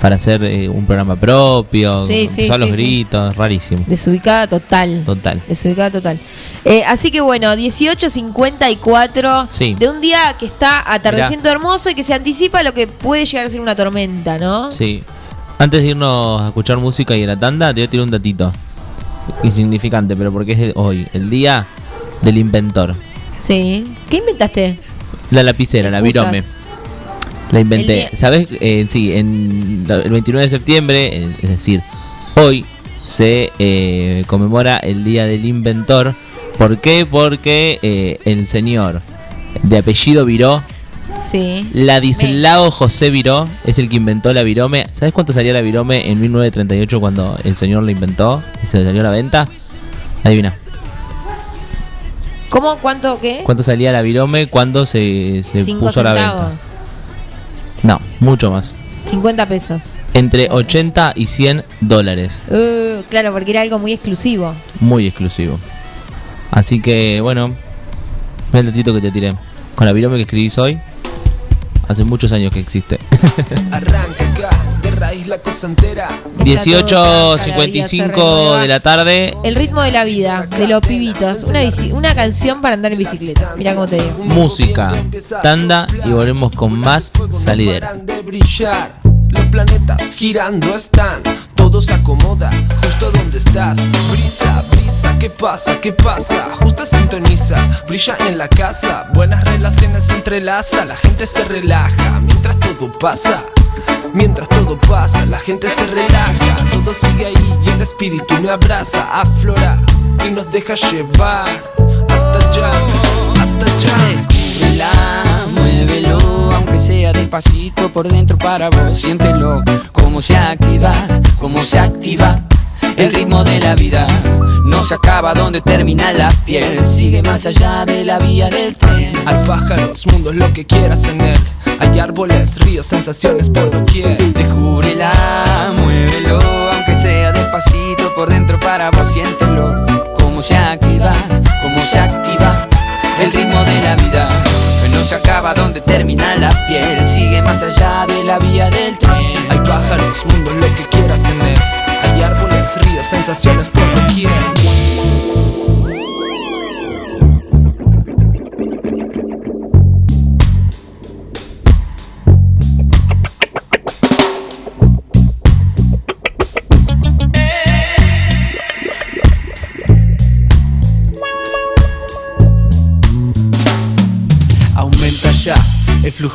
para hacer eh, un programa propio. Sí, sí, sí, los gritos, rarísimo. Desubicada total. Total. Desubicada total. Eh, así que bueno, 18.54 Sí. de un día que está atardeciendo hermoso y que se anticipa lo que puede llegar a ser una tormenta, ¿no? Sí. Antes de irnos a escuchar música y a la tanda, te voy a tirar un datito. Insignificante, pero porque es hoy, el día del inventor. Sí. ¿Qué inventaste? La lapicera, la virome. La inventé. ¿Sabes? Eh, sí, en el 29 de septiembre, eh, es decir, hoy se eh, conmemora el Día del Inventor. ¿Por qué? Porque eh, el señor de apellido Viró, Sí. Ladislao José Viró, es el que inventó la virome. ¿Sabes cuánto salía la virome en 1938 cuando el señor la inventó y se salió a la venta? Adivina. ¿Cómo? ¿Cuánto? ¿Qué? ¿Cuánto salía la virome cuando se, se Cinco puso a la venta? No, mucho más. 50 pesos. Entre 80 y 100 dólares. Uh, claro, porque era algo muy exclusivo. Muy exclusivo. Así que, bueno, ve el datito que te tiré. Con la virome que escribís hoy, hace muchos años que existe. Arranca acá, de raíz la cosa entera. 18.55 de la tarde. El ritmo de la vida, de los pibitos. Una, bici- una canción para andar en bicicleta. Mira cómo te digo. Música, tanda y volvemos con más salidera. Los planetas girando están, todo se acomoda justo donde estás. Brisa, brisa, ¿qué pasa? ¿Qué pasa? Justa sintoniza, brilla en la casa. Buenas relaciones se entrelaza, la gente se relaja mientras todo pasa. Mientras todo pasa, la gente se relaja, todo sigue ahí y el espíritu me abraza, aflora y nos deja llevar hasta allá, hasta allá. Descúbrela, muévelo, aunque sea despacito por dentro para vos. Siéntelo, cómo se activa, cómo se activa. El ritmo de la vida no se acaba donde termina la piel, sigue más allá de la vía del tren. Hay pájaros, mundos, lo que quieras en él. Hay árboles, ríos, sensaciones por doquier. Descúbrela, muévelo, aunque sea despacito por dentro para vos, siéntelo. Cómo se activa, cómo se activa el ritmo de la vida. No se acaba donde termina la piel, sigue más allá de la vía del tren. Hay pájaros, mundos, lo que quieras en él. Hay árboles, ríos, sensaciones por doquier.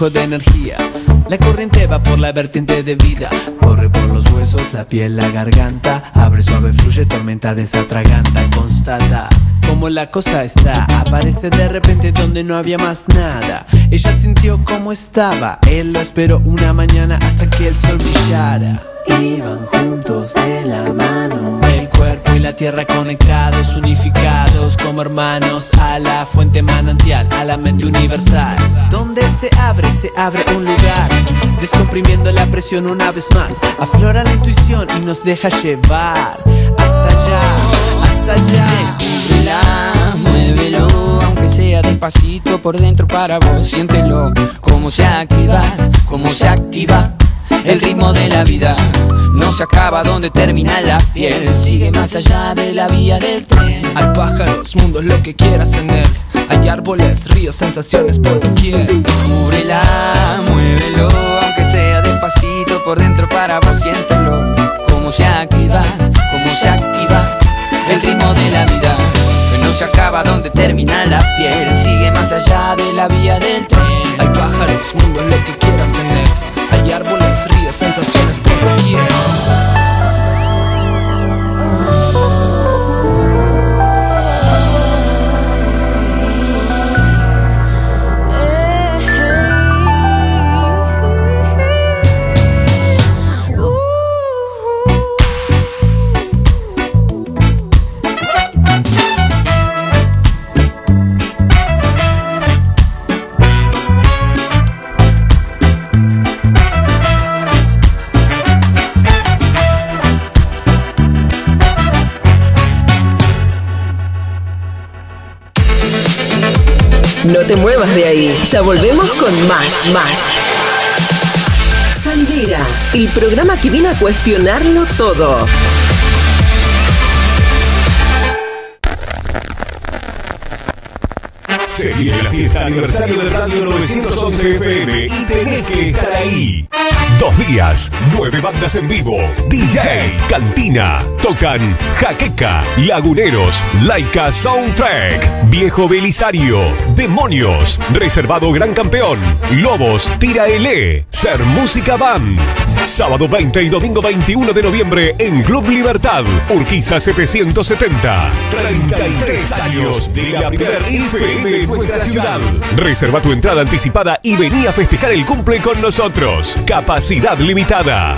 De energía. La corriente va por la vertiente de vida. Corre por los huesos, la piel, la garganta. Abre suave, fluye, tormenta desatraganta. Constata cómo la cosa está. Aparece de repente donde no había más nada. Ella sintió cómo estaba. Él lo esperó una mañana hasta que el sol brillara. Iban juntos de la mano. El cuerpo y la tierra conectados, unificados como hermanos a la fuente manantial, a la mente universal. Donde se abre, se abre un lugar. Descomprimiendo la presión una vez más. Aflora la intuición y nos deja llevar. Hasta allá, hasta allá. Descúbrela, muévelo, aunque sea despacito por dentro para vos, siéntelo. Cómo se activa, cómo se activa el ritmo de la vida. No se acaba donde termina la piel, sigue más allá de la vía del tren. Hay pájaros, mundos, lo que quieras en él. Hay árboles, ríos, sensaciones por doquier. Descúbrela, muévelo, aunque sea despacito por dentro para vos, siéntelo. Cómo se activa, cómo se activa el ritmo de la vida. Que no se acaba donde termina la piel, sigue más allá de la vía del tren. Hay pájaros, mundos, lo que quieras en él. Hay árboles, ríos, sensaciones por doquier. No te muevas de ahí. Ya volvemos con más, más. Salidera, el programa que viene a cuestionarlo todo. Se la fiesta aniversario de Radio 911 FM y tenés que estar ahí. Dos días, nueve bandas en vivo, DJs, cantina, tocan Jaqueca, Laguneros, Laika Soundtrack, Viejo Belisario, Demonios, Reservado Gran Campeón, Lobos, Tira L, Ser Música Band. Sábado 20 y domingo 21 de noviembre en Club Libertad, Urquiza 770. 33 años de la primera FM en nuestra ciudad. Reserva tu entrada anticipada y vení a festejar el cumple con nosotros. Capacidad limitada.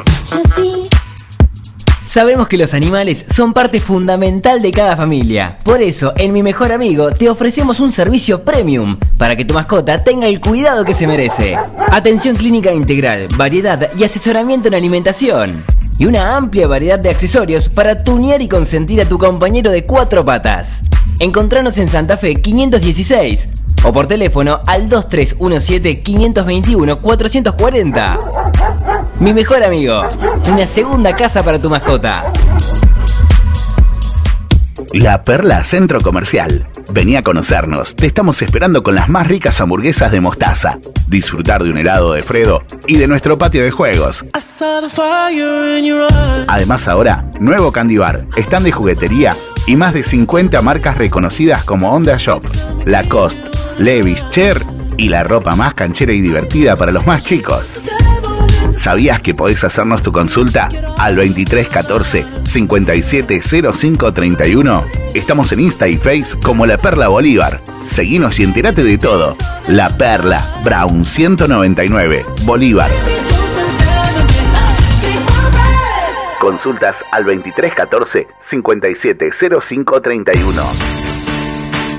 Sabemos que los animales son parte fundamental de cada familia. Por eso, en Mi Mejor Amigo te ofrecemos un servicio premium para que tu mascota tenga el cuidado que se merece. Atención clínica integral, variedad y asesoramiento en alimentación. Y una amplia variedad de accesorios para tunear y consentir a tu compañero de cuatro patas. Encontranos en Santa Fe 516 o por teléfono al 2317-521-440. Mi mejor amigo, una segunda casa para tu mascota. La Perla Centro Comercial. Vení a conocernos. Te estamos esperando con las más ricas hamburguesas de mostaza. Disfrutar de un helado de Fredo y de nuestro patio de juegos. Además ahora, nuevo Candy Bar, stand de juguetería y más de 50 marcas reconocidas como Honda Shop, Lacoste, Levi's, Cher y la ropa más canchera y divertida para los más chicos. ¿Sabías que podés hacernos tu consulta al 2314 570531? Estamos en Insta y Face como La Perla Bolívar. Seguinos y entérate de todo. La Perla, Brown 199, Bolívar. Consultas al 2314 570531.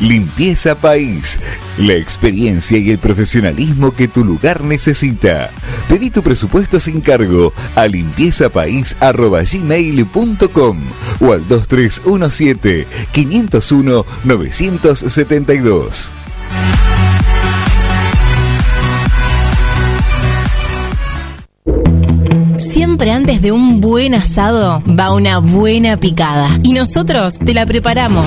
Limpieza País. La experiencia y el profesionalismo que tu lugar necesita. Pedí tu presupuesto sin cargo a limpiezapais.gmail.com o al 2317-501-972. Siempre antes de un buen asado va una buena picada. Y nosotros te la preparamos.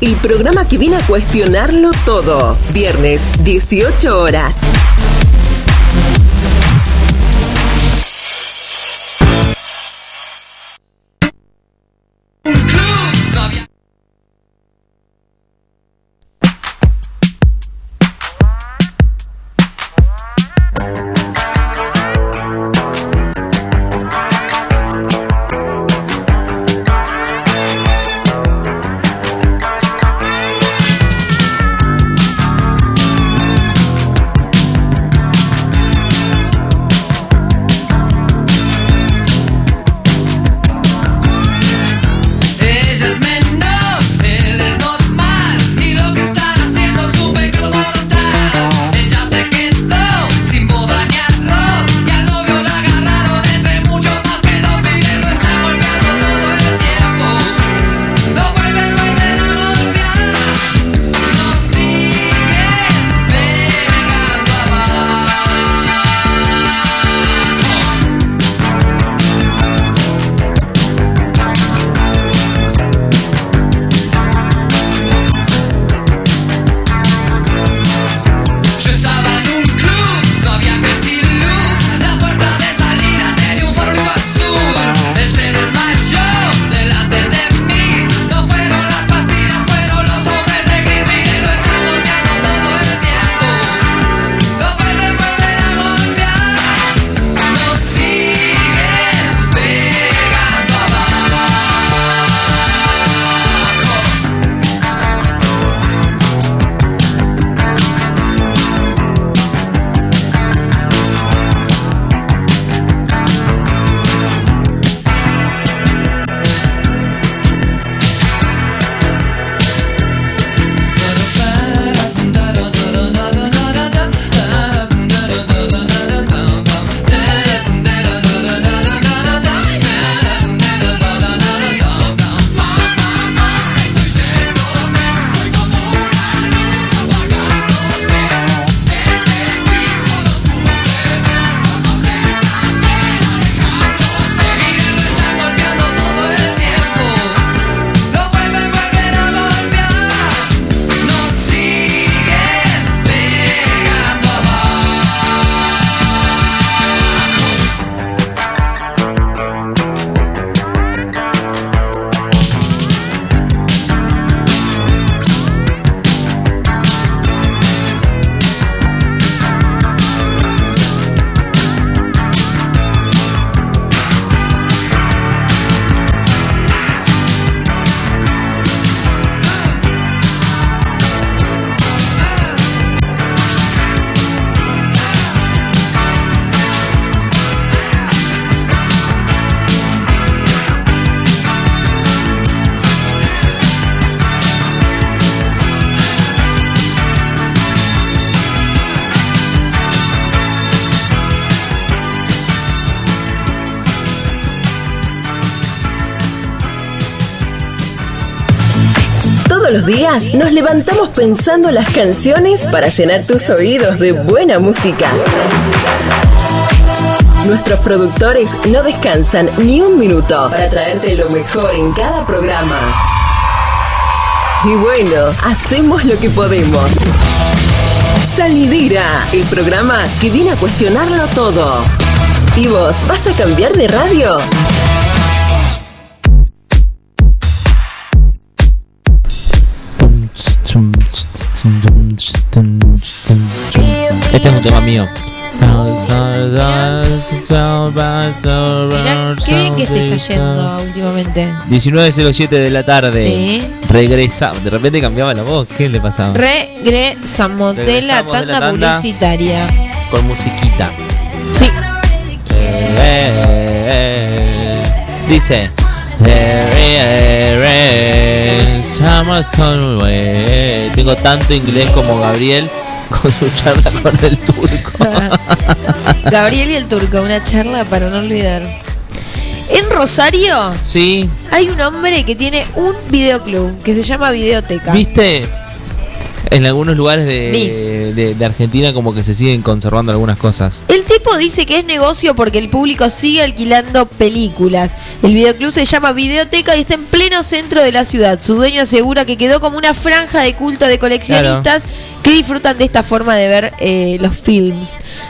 El programa que viene a cuestionarlo todo. Viernes, 18 horas. Levantamos pensando las canciones para llenar tus oídos de buena música. Nuestros productores no descansan ni un minuto para traerte lo mejor en cada programa. Y bueno, hacemos lo que podemos. Salidera, el programa que viene a cuestionarlo todo. ¿Y vos vas a cambiar de radio? Mío. Mirá qué bien que está yendo últimamente. 19.07 de la tarde. Sí. Regresa. De repente cambiaba la voz. ¿Qué le pasaba? Regresamos de la Regresamos de la tanda publicitaria. Con musiquita. Sí. Eh, eh, eh. Dice. Tengo tanto inglés como Gabriel con su charla con el turco. Gabriel y el turco, una charla para no olvidar. En Rosario Sí, hay un hombre que tiene un videoclub que se llama Videoteca. ¿viste? En algunos lugares de, de- de Argentina como que se siguen conservando algunas cosas. El tipo dice que es negocio porque el público sigue alquilando películas. El videoclub se llama Videoteca y está en pleno centro de la ciudad. Su dueño asegura que quedó como una franja de culto de coleccionistas que disfrutan de esta forma de ver eh, los films.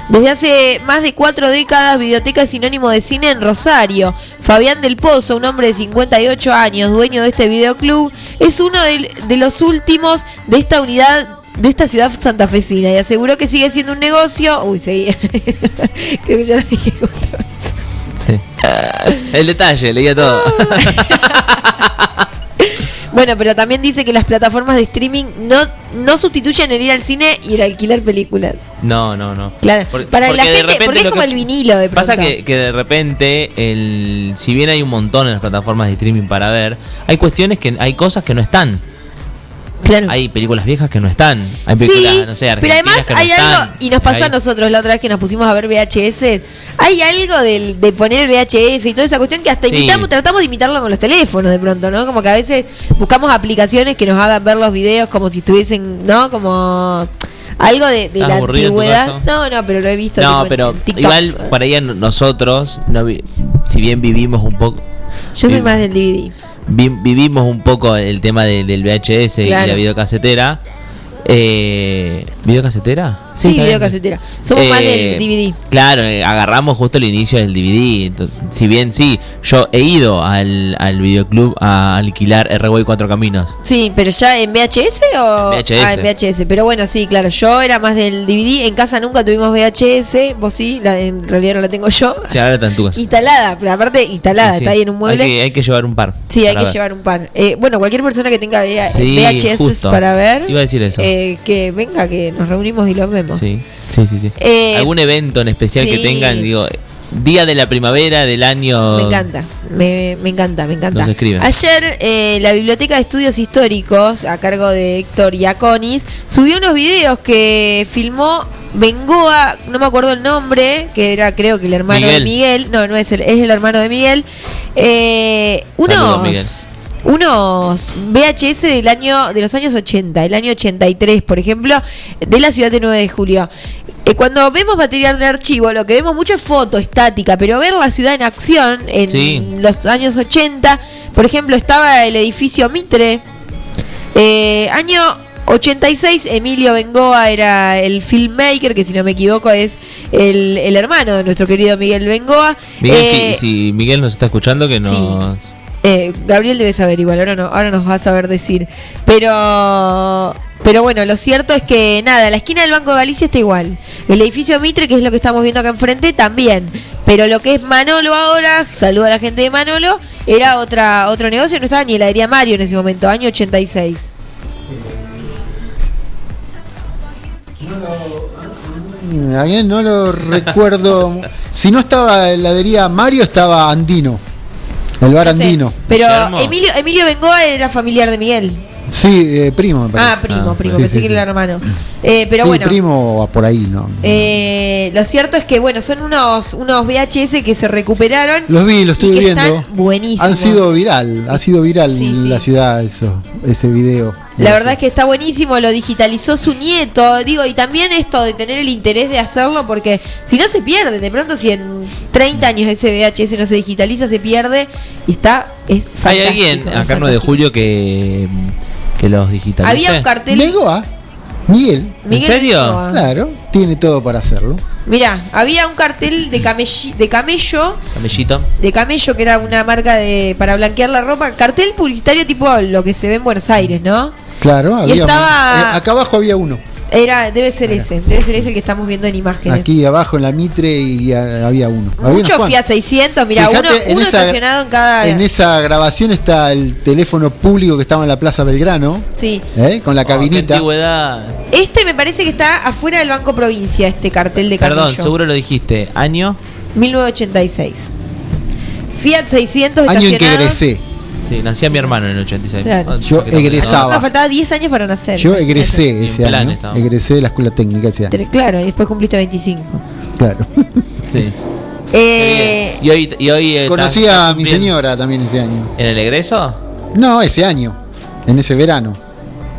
Desde hace más de cuatro décadas, Videoteca es sinónimo de cine en Rosario. Fabián del Pozo, un hombre de 58 años, dueño de este videoclub, es uno del- de los últimos de esta unidad de esta ciudad santafesina y aseguró que sigue siendo un negocio. Uy, seguí. Creo que ya lo dije. Sí. El detalle, leía todo. Bueno, pero también dice que las plataformas de streaming no, no sustituyen el ir al cine y el alquilar películas. No, no, no. Claro, Por- para la gente, porque es como que- el vinilo de pronto. Pasa que, que de repente, el, si bien hay un montón en las plataformas de streaming para ver, hay cuestiones que hay cosas que no están. Hay películas viejas que no están. Hay películas, Sí, no sé, pero además que no hay están. algo, y nos pasó a nosotros la otra vez que nos pusimos a ver VHS, hay algo del- de, poner el VHS y toda esa cuestión que hasta Sí. imitamos, tratamos de imitarlo con los teléfonos de pronto, ¿no? Como que a veces buscamos aplicaciones que nos hagan ver los videos como si estuviesen, ¿no? Como algo de, de ¿Estás la antigüedad. No, no, pero lo he visto. No, tipo, pero en igual por ahí nosotros, no vi- si bien vivimos un poco... Yo soy más del DVD. Vi- vivimos un poco el tema de- del VHS y la videocasetera. Eh, ¿Videocasetera? Sí, bien. videocasetera. Somos más Eh, del DVD. Claro, eh, agarramos justo el inicio del DVD. Entonces, si bien sí, yo he ido al, al videoclub a alquilar R-Way Cuatro Caminos. Sí, pero ya en VHS o VHS. Ah, en VHS. Pero bueno, sí, claro, yo era más del DVD. En casa nunca tuvimos VHS, vos sí, la, en realidad no la tengo yo. Sí, ahora está en tu casa. Instalada, pero aparte instalada, Sí, sí. está ahí en un mueble. Hay que, hay que llevar un par. Sí, hay que ver. llevar un pan. Eh, bueno, cualquier persona que tenga VH- Sí, VHS justo. para ver, Iba a decir eso. Eh, que venga, que nos reunimos y los vemos. Sí, sí, sí. sí. Eh, ¿Algún evento en especial que tengan? Digo, día de la primavera del año. Me encanta, me, me encanta, me encanta. Nos escriben. Ayer eh, la Biblioteca de Estudios Históricos, a cargo de Héctor Iaconis, subió unos videos que filmó Bengoa, no me acuerdo el nombre, que era creo que el hermano de Miguel. Miguel, no, no es el, es el hermano de Miguel, eh, Saludos, Miguel. Unos VHS del año de los años 80, el año 83, por ejemplo, de la ciudad de 9 de julio. Eh, cuando vemos material de archivo, lo que vemos mucho es foto estática, pero ver la ciudad en acción en Sí. los años 80, por ejemplo, estaba el edificio Mitre. Eh, año 86, Emilio Bengoa era el filmmaker, que si no me equivoco es el, el hermano de nuestro querido Miguel Bengoa. Miguel, Eh, si, si Miguel nos está escuchando, que nos. Eh, Gabriel debe saber igual, ahora no, ahora nos va a saber decir. Pero pero bueno, lo cierto es que nada, la esquina del Banco de Galicia está igual. El edificio Mitre, que es lo que estamos viendo acá enfrente, también. Pero lo que es Manolo ahora, saludo a la gente de Manolo, era otra otro negocio, no estaba ni heladería Mario en ese momento, año 86. Alguien no lo recuerdo. Si no estaba la heladería Mario, estaba Andino. El bar No sé, Andino. pero. Emilio, Emilio Bengoa era familiar de Miguel. Sí, eh, primo, me parece. Ah, primo, primo, Sí, pensé sí, que sí. era hermano. Eh, pero sí, bueno. primo por ahí, ¿no? Eh, lo cierto es que, bueno, son unos, unos VHS que se recuperaron. Los vi, los estuve viendo. Están buenísimos. Han sido viral, ha sido viral Sí, en sí. la ciudad eso, ese video. La verdad es que está buenísimo, lo digitalizó su nieto, digo, y también esto de tener el interés de hacerlo, porque si no se pierde, de pronto si en 30 años ese VHS no se digitaliza, se pierde y está, es Hay alguien acá en 9 de julio que, que los digitalice. Había un cartel, Megoa, Miguel. Miguel serio? Claro, tiene todo para hacerlo. Mirá, había un cartel de, camelli- de camello, Camellito. de camello que era una marca de para blanquear la ropa, cartel publicitario tipo lo que se ve en Buenos Aires, ¿no? Claro, Y había. estaba- eh, acá abajo había uno. Era, debe ser ese, debe ser ese el que estamos viendo en imágenes. Aquí abajo en la Mitre y había uno. Cuantos. Fiat 600, mira, uno, en uno esa- estacionado en cada. En esa grabación está el teléfono público que estaba en la Plaza Belgrano, Sí. ¿eh? con la Oh, cabinita. antigüedad. Este me parece que está afuera del Banco Provincia, este cartel de. Perdón, seguro lo dijiste. ¿Año? 1986. Fiat 600 Año en que egresé. Sí, nacía mi hermano en el 86. Claro. Ah, Yo egresaba. Me faltaba 10 años para nacer. Yo egresé ese plan año. estaba. Egresé de la escuela técnica ese año. Claro, y después cumpliste 25. Claro. Sí. Eh, Y hoy, y hoy eh, Conocí a mi señora también ese año. ¿En el egreso? No, ese año. En ese verano.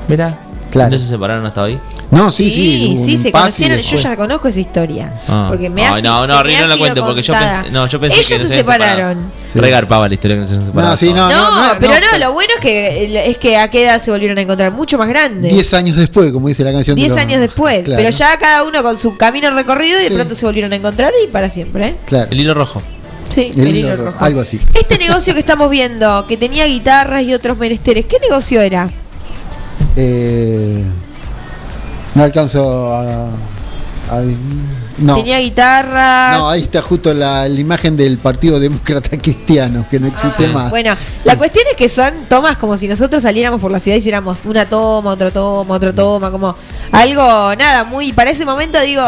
Mira. Claro. ¿No se separaron hasta hoy? No, sí, sí, sí. sí, se conocieron. Yo ya conozco esa historia. Ah. Porque me Ay, hace, no, no, me no ha la sido cuente porque yo pensé, no, yo pensé Ellos que no se separaron. Sí. Regarpaba la historia que no se separaron. No, sí, no, No, no, no, pero no, no, lo bueno es que es que a qué edad se volvieron a encontrar, mucho más grandes. 10 años después, como dice la canción. de 10 los- años después. Claro, Pero ya cada uno con su camino recorrido y de Sí. pronto se volvieron a encontrar y para siempre. ¿eh? Claro. El hilo rojo. Sí, El el, hilo rojo. algo así. Este negocio que estamos viendo, que tenía guitarras y otros menesteres, ¿qué negocio era? Eh, no alcanzo a. a- no. Tenía guitarras. No, ahí está justo la, la imagen del Partido Demócrata Cristiano, que no existe Ah, más. Bueno, la cuestión es que son tomas como si nosotros saliéramos por la ciudad y hiciéramos una toma, otra toma, otra toma, como algo, nada, muy. Para ese momento digo,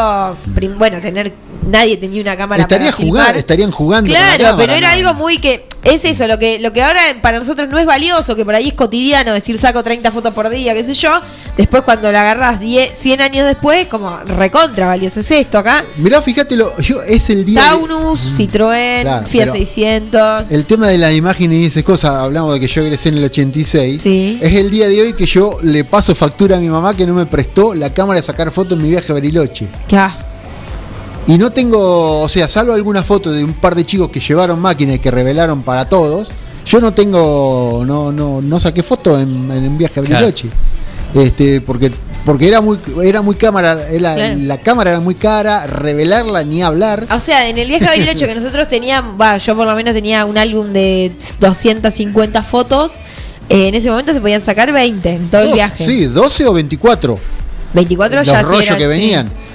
prim- bueno, tener. Nadie tenía una cámara Estaría para jugando, filmar. estarían jugando. Claro, cámara, pero era ¿no? algo muy que. Es eso, lo que, lo que ahora para nosotros no es valioso, que por ahí es cotidiano, decir saco 30 fotos por día, qué sé yo. Después cuando la agarrás 10, 100 años después, como recontra valioso es esto acá. Mirá, fíjate, lo, yo, es el día. de- Taunus, Citroën, Claro, Fiat pero- 600. El tema de las imágenes y esas cosas, hablamos de que yo egresé en el 86. Es el día de hoy que yo le paso factura a mi mamá que no me prestó la cámara de sacar fotos en mi viaje a Bariloche. Ya. Y no tengo, o sea, salvo algunas fotos de un par de chicos que llevaron máquinas y que revelaron para todos, yo no tengo, no, no, no saqué fotos en, en un viaje a Claro. Bariloche. Este, porque, porque era muy, era muy cámara, era- Claro. la cámara era muy cara, revelarla ni hablar. O sea, en el viaje a Bariloche que nosotros teníamos, va, yo por lo menos tenía un álbum de 250 fotos. eh, en ese momento se podían sacar 20 en todo el viaje. Sí, 12 o 24. 24 los ya sí rollos eran, que sí.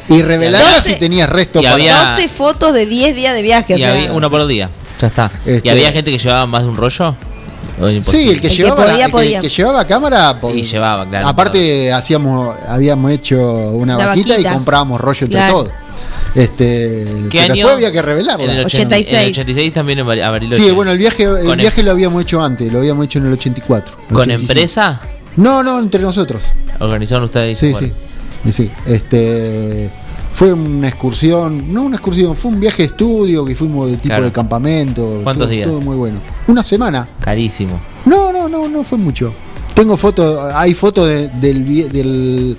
Y revelarlas 12 si tenías resto y para. había- 12 fotos de 10 días de viaje. o Y sea, había uno por día. Ya está. Este- ¿Y había gente que llevaba más de un rollo? ¿O era imposible? Sí, el que El que llevaba podía, el que- podía. el que llevaba cámara po- Y llevaba, claro. Aparte hacíamos habíamos hecho una, Una vaquita, vaquita. y comprábamos rollo entre Claro. todos. Este, ¿Qué pero año? después había que En el revelarla. 86. En el 86 también en Bari- a Bariloche. Sí, bueno, el viaje el Con viaje lo habíamos hecho antes, lo habíamos hecho en el 84. ¿Con 85. empresa? No, no, entre nosotros. ¿Organizaron ustedes? Sí, Bueno. sí. Sí, sí. Este fue una excursión, no una excursión, fue un viaje de estudio que fuimos de tipo Claro. de campamento. ¿Cuántos todo- días? Todo muy bueno. Una semana. Carísimo. No, no, no, no fue mucho. Tengo fotos, hay fotos de- del, del,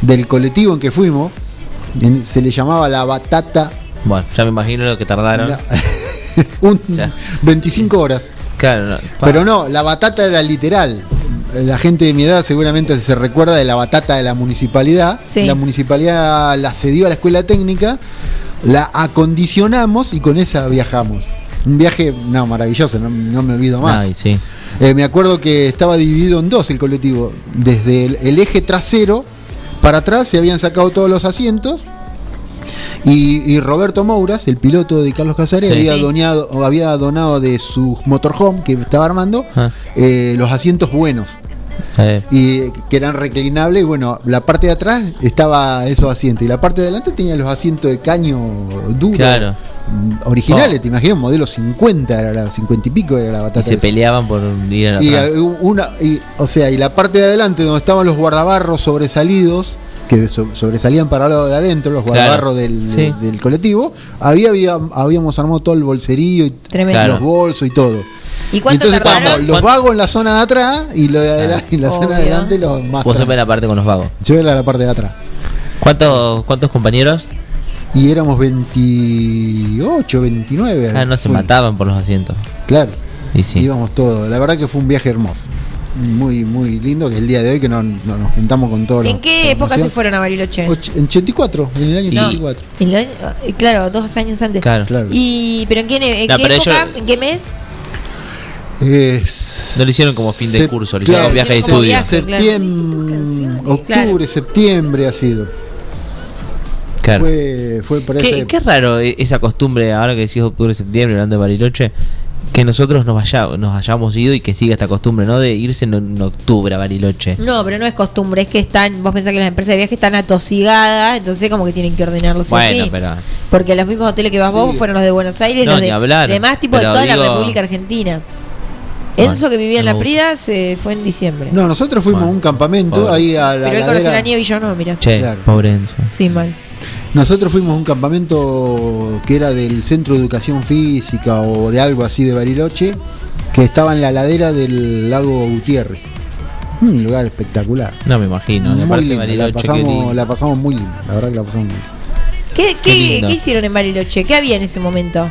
del colectivo en que fuimos. En- Se le llamaba la batata. Bueno, ya me imagino lo que tardaron. La- un- Ya. 25 horas. Claro, no. Pero no, la batata era literal. La gente de mi edad seguramente se recuerda de la batata de la municipalidad. Sí. La municipalidad la cedió a la escuela técnica, la acondicionamos y con esa viajamos. Un viaje, no, maravilloso, no, no me olvido más. Ay, sí. Eh, me acuerdo que estaba dividido en dos el colectivo. Desde el, el eje trasero para atrás se habían sacado todos los asientos. Y, y Roberto Mouras, el piloto de Carlos Casares, Sí. había, Sí. donado, o había donado de su motorhome que estaba armando Ah. eh, los asientos buenos Eh, y que eran reclinables. Y bueno, la parte de atrás estaba esos asientos y la parte de adelante tenía los asientos de caño duro. Claro. mm, Originales, Oh. te imaginas, modelo 50, era la 50 y pico era la batata. y se esa. peleaban por ir a la Y, eh, una, y, o sea, y la parte de adelante donde estaban los guardabarros sobresalidos, que so- sobresalían para lado de adentro, los Claro. guardabarros del, Sí. del colectivo, había, había- habíamos armado todo el bolserío y Tremendo. los bolsos y todo. ¿Y cuánto Entonces tardaron? estábamos los vagos en la zona de atrás y, lo de adela- y la zona de adelante los más. Vos la parte con los vagos. Yo era la parte de atrás. ¿Cuántos, cuántos compañeros? Y éramos 28, 29. Ah, no se Fue- mataban por los asientos. Claro. Y sí. Íbamos todos. La verdad que fue un viaje hermoso. Muy, muy lindo. Que el día de hoy que no, no- nos juntamos con todos los. ¿En qué época se fueron a Bariloche? Och- En 84, en el año No. 84. En el año- eh, claro, dos años antes. Claro. Claro. Y, ¿Pero en qué, en No, qué pero época? ¿En qué mes? Es- No lo hicieron como fin de curso, lo hicieron claro, como viaje de estudio. viaje. Septiembre, octubre, septiembre ha sido. Claro. Fue, fue por Qué, qué raro e- esa costumbre, ahora que decís octubre, septiembre, hablando de Bariloche, que nosotros nos, vaya, nos hayamos ido y que siga esta costumbre, ¿no? De irse en, en octubre a Bariloche. No, pero no es costumbre, es que están, vos pensás que las empresas de viaje están atosigadas, entonces como que tienen que ordenarlos Bueno, así. pero. Porque los mismos hoteles que vas vos fueron los de Buenos Aires, No, los de hablar, demás tipo de toda la República Argentina. Bueno, Enzo que vivía en La. Prida se fue en diciembre. No, nosotros fuimos a un campamento Pobre. ahí a la pero él conoció la nieve y yo no, mira. Che, Claro. pobre Enzo. Sí, mal. Nosotros fuimos a un campamento que era del Centro de Educación Física o de algo así de Bariloche, que estaba en la ladera del lago Gutiérrez. Un lugar espectacular. No me imagino. muy lindo, la Bariloche, pasamos, lindo. la pasamos muy linda, la verdad que la pasamos muy linda. ¿Qué, qué, lindo. qué hicieron en Bariloche? ¿Qué había en ese momento?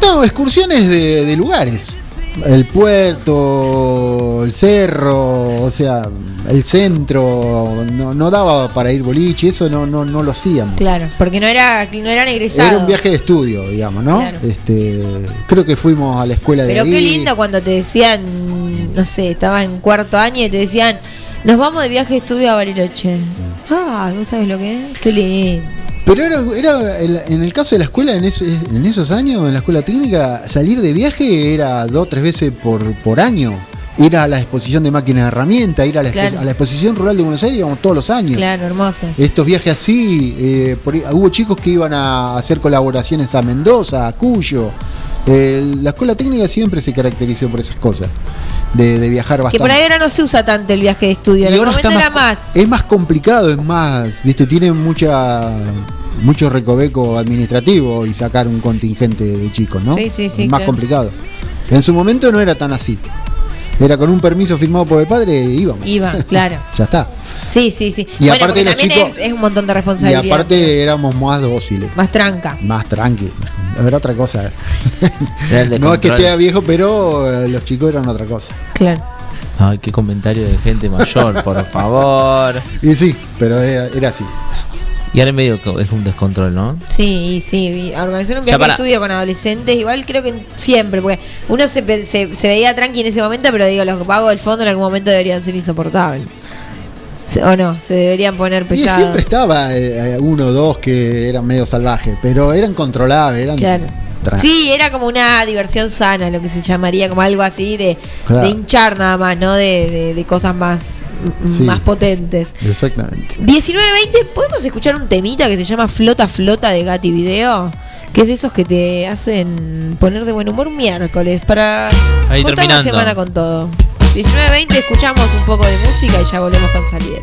No, excursiones de, de lugares. El puerto, el cerro, o sea, el centro, no, no daba para ir boliche, eso no, no, no lo hacíamos. Claro, porque no era no eran egresados. Era un viaje de estudio, digamos, ¿no? Claro. Este, creo que fuimos a la escuela de Pero qué lindo cuando te decían, no sé, estaba en cuarto año y te decían, nos vamos de viaje de estudio a Bariloche. Ah, ¿vos sabes lo que es? Qué lindo. Pero era, era el- en el caso de la escuela, en, esos años, en la escuela técnica, salir de viaje era dos o tres veces por, por año. Ir a la exposición de máquinas de herramientas, ir a la, Claro. a la exposición rural de Buenos Aires, íbamos todos los años. Claro, hermoso. Estos viajes así, eh, por hubo chicos que iban a hacer colaboraciones a Mendoza, a Cuyo. Eh, la escuela técnica siempre se caracterizó por esas cosas, de, de viajar Que bastante. por ahí ahora no se usa tanto el viaje de estudio. En Y ahora está era más, más. es más complicado, es más, viste, tiene mucha mucho recoveco administrativo y sacar un contingente de chicos, ¿no? Sí, sí, sí, Es más claro. complicado. En su momento no era tan así. Era con un permiso firmado por el padre e íbamos. Iba, claro. Ya está. Sí, sí, sí. Y bueno, aparte los también chicos- es, es un montón de Y responsabilidad. aparte éramos más dóciles, Más tranca. más tranqui. Era otra cosa. Era No es que esté viejo, pero eh, los chicos eran otra cosa. Claro. Ay, qué comentario de gente mayor, por favor. Y sí, pero era, era así. Y ahora en medio es un descontrol, ¿no? Sí, sí, organizar un viaje de para- estudio con adolescentes, igual creo que siempre, porque uno se, se, se veía tranqui en ese momento, pero digo, los pagos del fondo en algún momento deberían ser insoportables. O no, se deberían poner Y pesados. siempre estaba eh, uno o dos que eran medio salvajes, pero eran controlables, eran Claro. Tra- Sí, era como una diversión sana, lo que se llamaría como algo así de, Claro. de hinchar nada más, ¿no? De, de- de cosas más, Sí. más potentes. Exactamente. 19.20, ¿podemos escuchar un temita que se llama Flota Flota de Gati Video? Que es de esos que te hacen poner de buen humor un miércoles para Ahí cortar la terminando. semana con todo. 19.20, escuchamos un poco de música y ya volvemos con salida.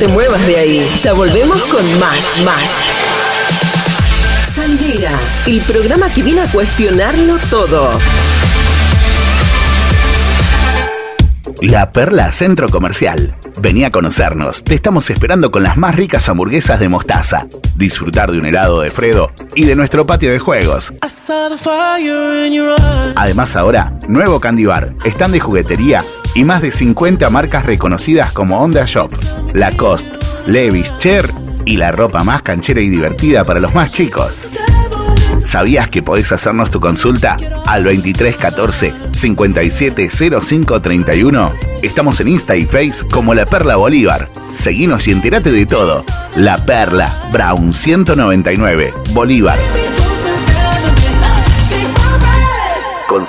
Te muevas de ahí. Ya volvemos con más, más. Salidera, el programa que viene a cuestionarlo todo. La Perla Centro Comercial. Vení a conocernos. Te estamos esperando con las más ricas hamburguesas de mostaza. Disfrutar de un helado de Fredo y de nuestro patio de juegos. Además ahora, nuevo Candy Bar, stand de juguetería y más de 50 marcas reconocidas como Onda Shop, Lacoste, Levi's, Cher y la ropa más canchera y divertida para los más chicos. ¿Sabías que podés hacernos tu consulta al 2314 570531? Estamos en Insta y Face como La Perla Bolívar. Seguinos y entérate de todo. La Perla, Brown 199, Bolívar.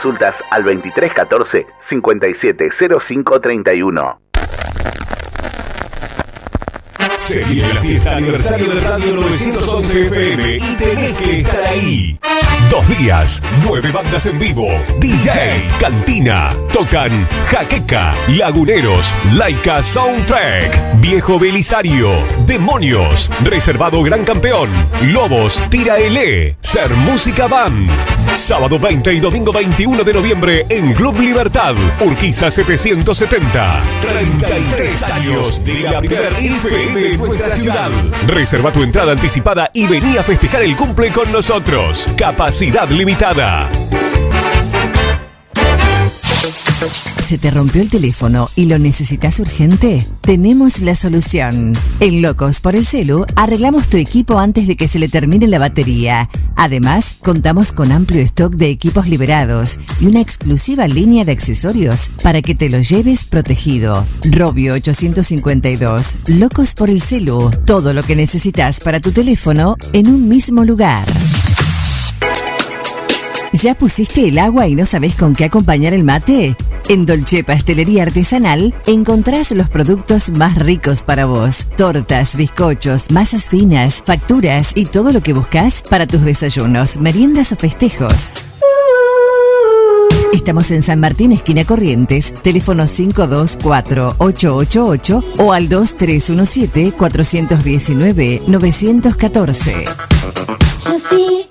Consultas al 2314 570531. Se viene la fiesta aniversario de Radio 911 FM y tenés que estar ahí. Dos días, nueve bandas en vivo, DJs, cantina, tocan Jaqueca, Laguneros, Laika Soundtrack, Viejo Belisario, Demonios, Reservado Gran Campeón, Lobos, Tira L, Ser Música Band. Sábado 20 y domingo 21 de noviembre en Club Libertad, Urquiza 770. 33 años de la primera FM en nuestra ciudad. Reserva tu entrada anticipada y vení a festejar el cumple con nosotros. Capacidad limitada. ¿Se te rompió el teléfono y lo necesitas urgente? Tenemos la solución. En Locos por el Celu arreglamos tu equipo antes de que se le termine la batería. Además, contamos con amplio stock de equipos liberados y una exclusiva línea de accesorios para que te lo lleves protegido. Robio 852. Locos por el Celu. Todo lo que necesitas para tu teléfono en un mismo lugar. ¿Ya pusiste el agua y no sabes con qué acompañar el mate? En Dolce Pastelería Artesanal encontrás los productos más ricos para vos. Tortas, bizcochos, masas finas, facturas y todo lo que buscas para tus desayunos, meriendas o festejos. Estamos en San Martín, esquina Corrientes, teléfono 524-888 o al 2317-419-914. Yo sí.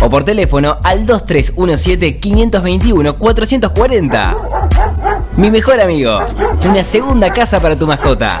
o por teléfono al 2317-521-440. Mi mejor amigo, una segunda casa para tu mascota.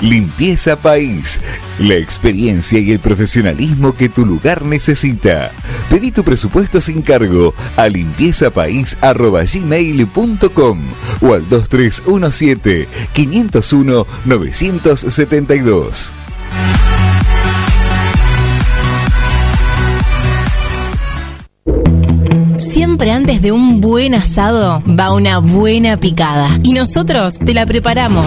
Limpieza País. La experiencia y el profesionalismo que tu lugar necesita. Pedí tu presupuesto sin cargo a limpiezapais.gmail.com o al 2317-501-972. Siempre antes de un buen asado va una buena picada. Y nosotros te la preparamos.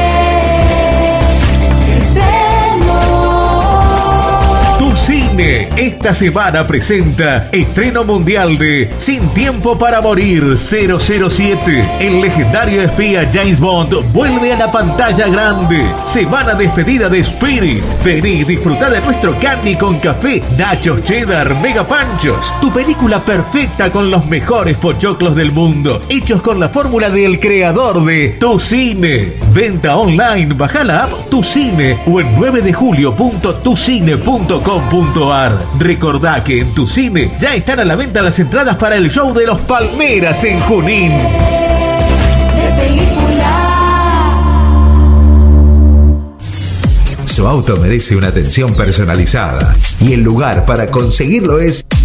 Esta semana presenta estreno mundial de Sin Tiempo para Morir 007. El legendario espía James Bond vuelve a la pantalla grande. Semana despedida de Spirit. Vení disfruta de nuestro candy con café, nachos cheddar, mega panchos. Tu película perfecta con los mejores pochoclos del mundo. Hechos con la fórmula del creador de Tu Cine. Venta online, baja la app Tu Cine o en 9 de julio.tucine.com.ar. Recordá que en Tu Cine ya están a la venta las entradas para el show de los Palmeras en Junín. Su auto merece una atención personalizada y el lugar para conseguirlo es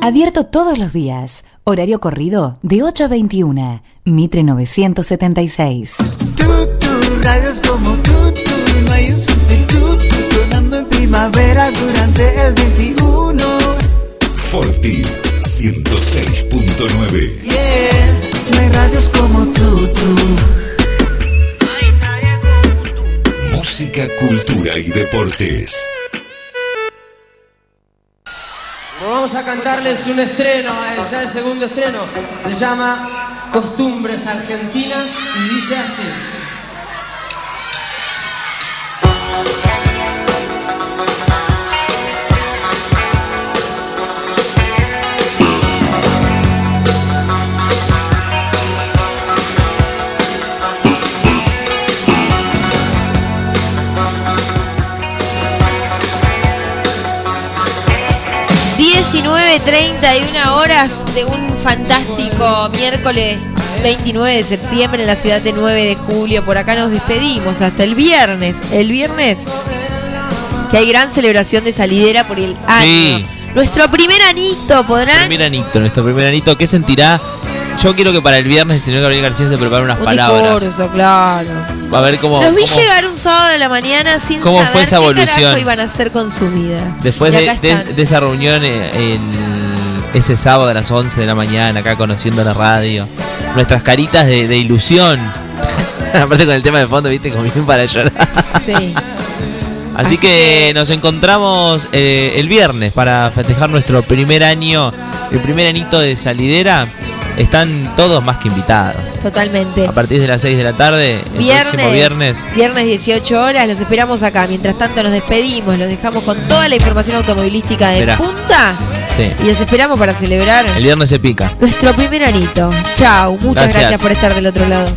Abierto todos los días. Horario corrido de 8 a 21. Mitre 976. Tutu, radios como tutu, no hay un sustituto sonando en primavera durante el 21. Forti 106.9. Yeah, no hay radios como tutu. Música, cultura y deportes. Vamos a cantarles un estreno, ya el segundo estreno. Se llama Costumbres Argentinas y dice así. Una horas de un fantástico miércoles 29 de septiembre en la ciudad de 9 de julio. Por acá nos despedimos hasta el viernes. El viernes que hay gran celebración de salidera por el año. Sí. Nuestro primer anito, ¿podrán? Primer anito, nuestro primer anito. ¿Qué sentirá? Yo quiero que para el viernes el señor Gabriel García se prepare unas Un palabras. discurso, claro. Va a ver cómo. Los vi cómo- llegar un sábado de la mañana sin ¿Cómo saber fue esa qué evolución? carajo iban a hacer con su vida. Después de, esa reunión eh, en ese sábado a las 11 de la mañana, acá conociendo la radio, nuestras caritas de, de ilusión. Aparte con el tema de fondo, viste, como bien para llorar. Sí. Así, que, nos encontramos eh, el viernes para festejar nuestro primer año, el primer anito de salidera. Están todos más que invitados. Totalmente. A partir de las 6 de la tarde, el Viernes, próximo viernes. viernes 18 horas, los esperamos acá. Mientras tanto nos despedimos, los dejamos con toda la información automovilística de Verá. punta Sí. y los esperamos para celebrar El viernes se pica. nuestro primer anito. Chau, muchas Gracias. gracias por estar del otro lado.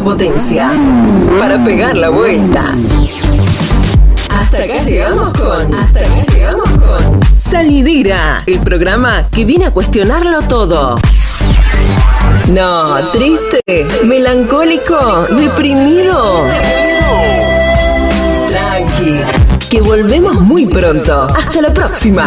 Potencia para pegar la vuelta. Hasta acá llegamos con. Hasta acá llegamos con. Salidera, el programa que viene a cuestionarlo todo. No, triste, melancólico, deprimido. Tranqui, que volvemos muy pronto. Hasta la próxima.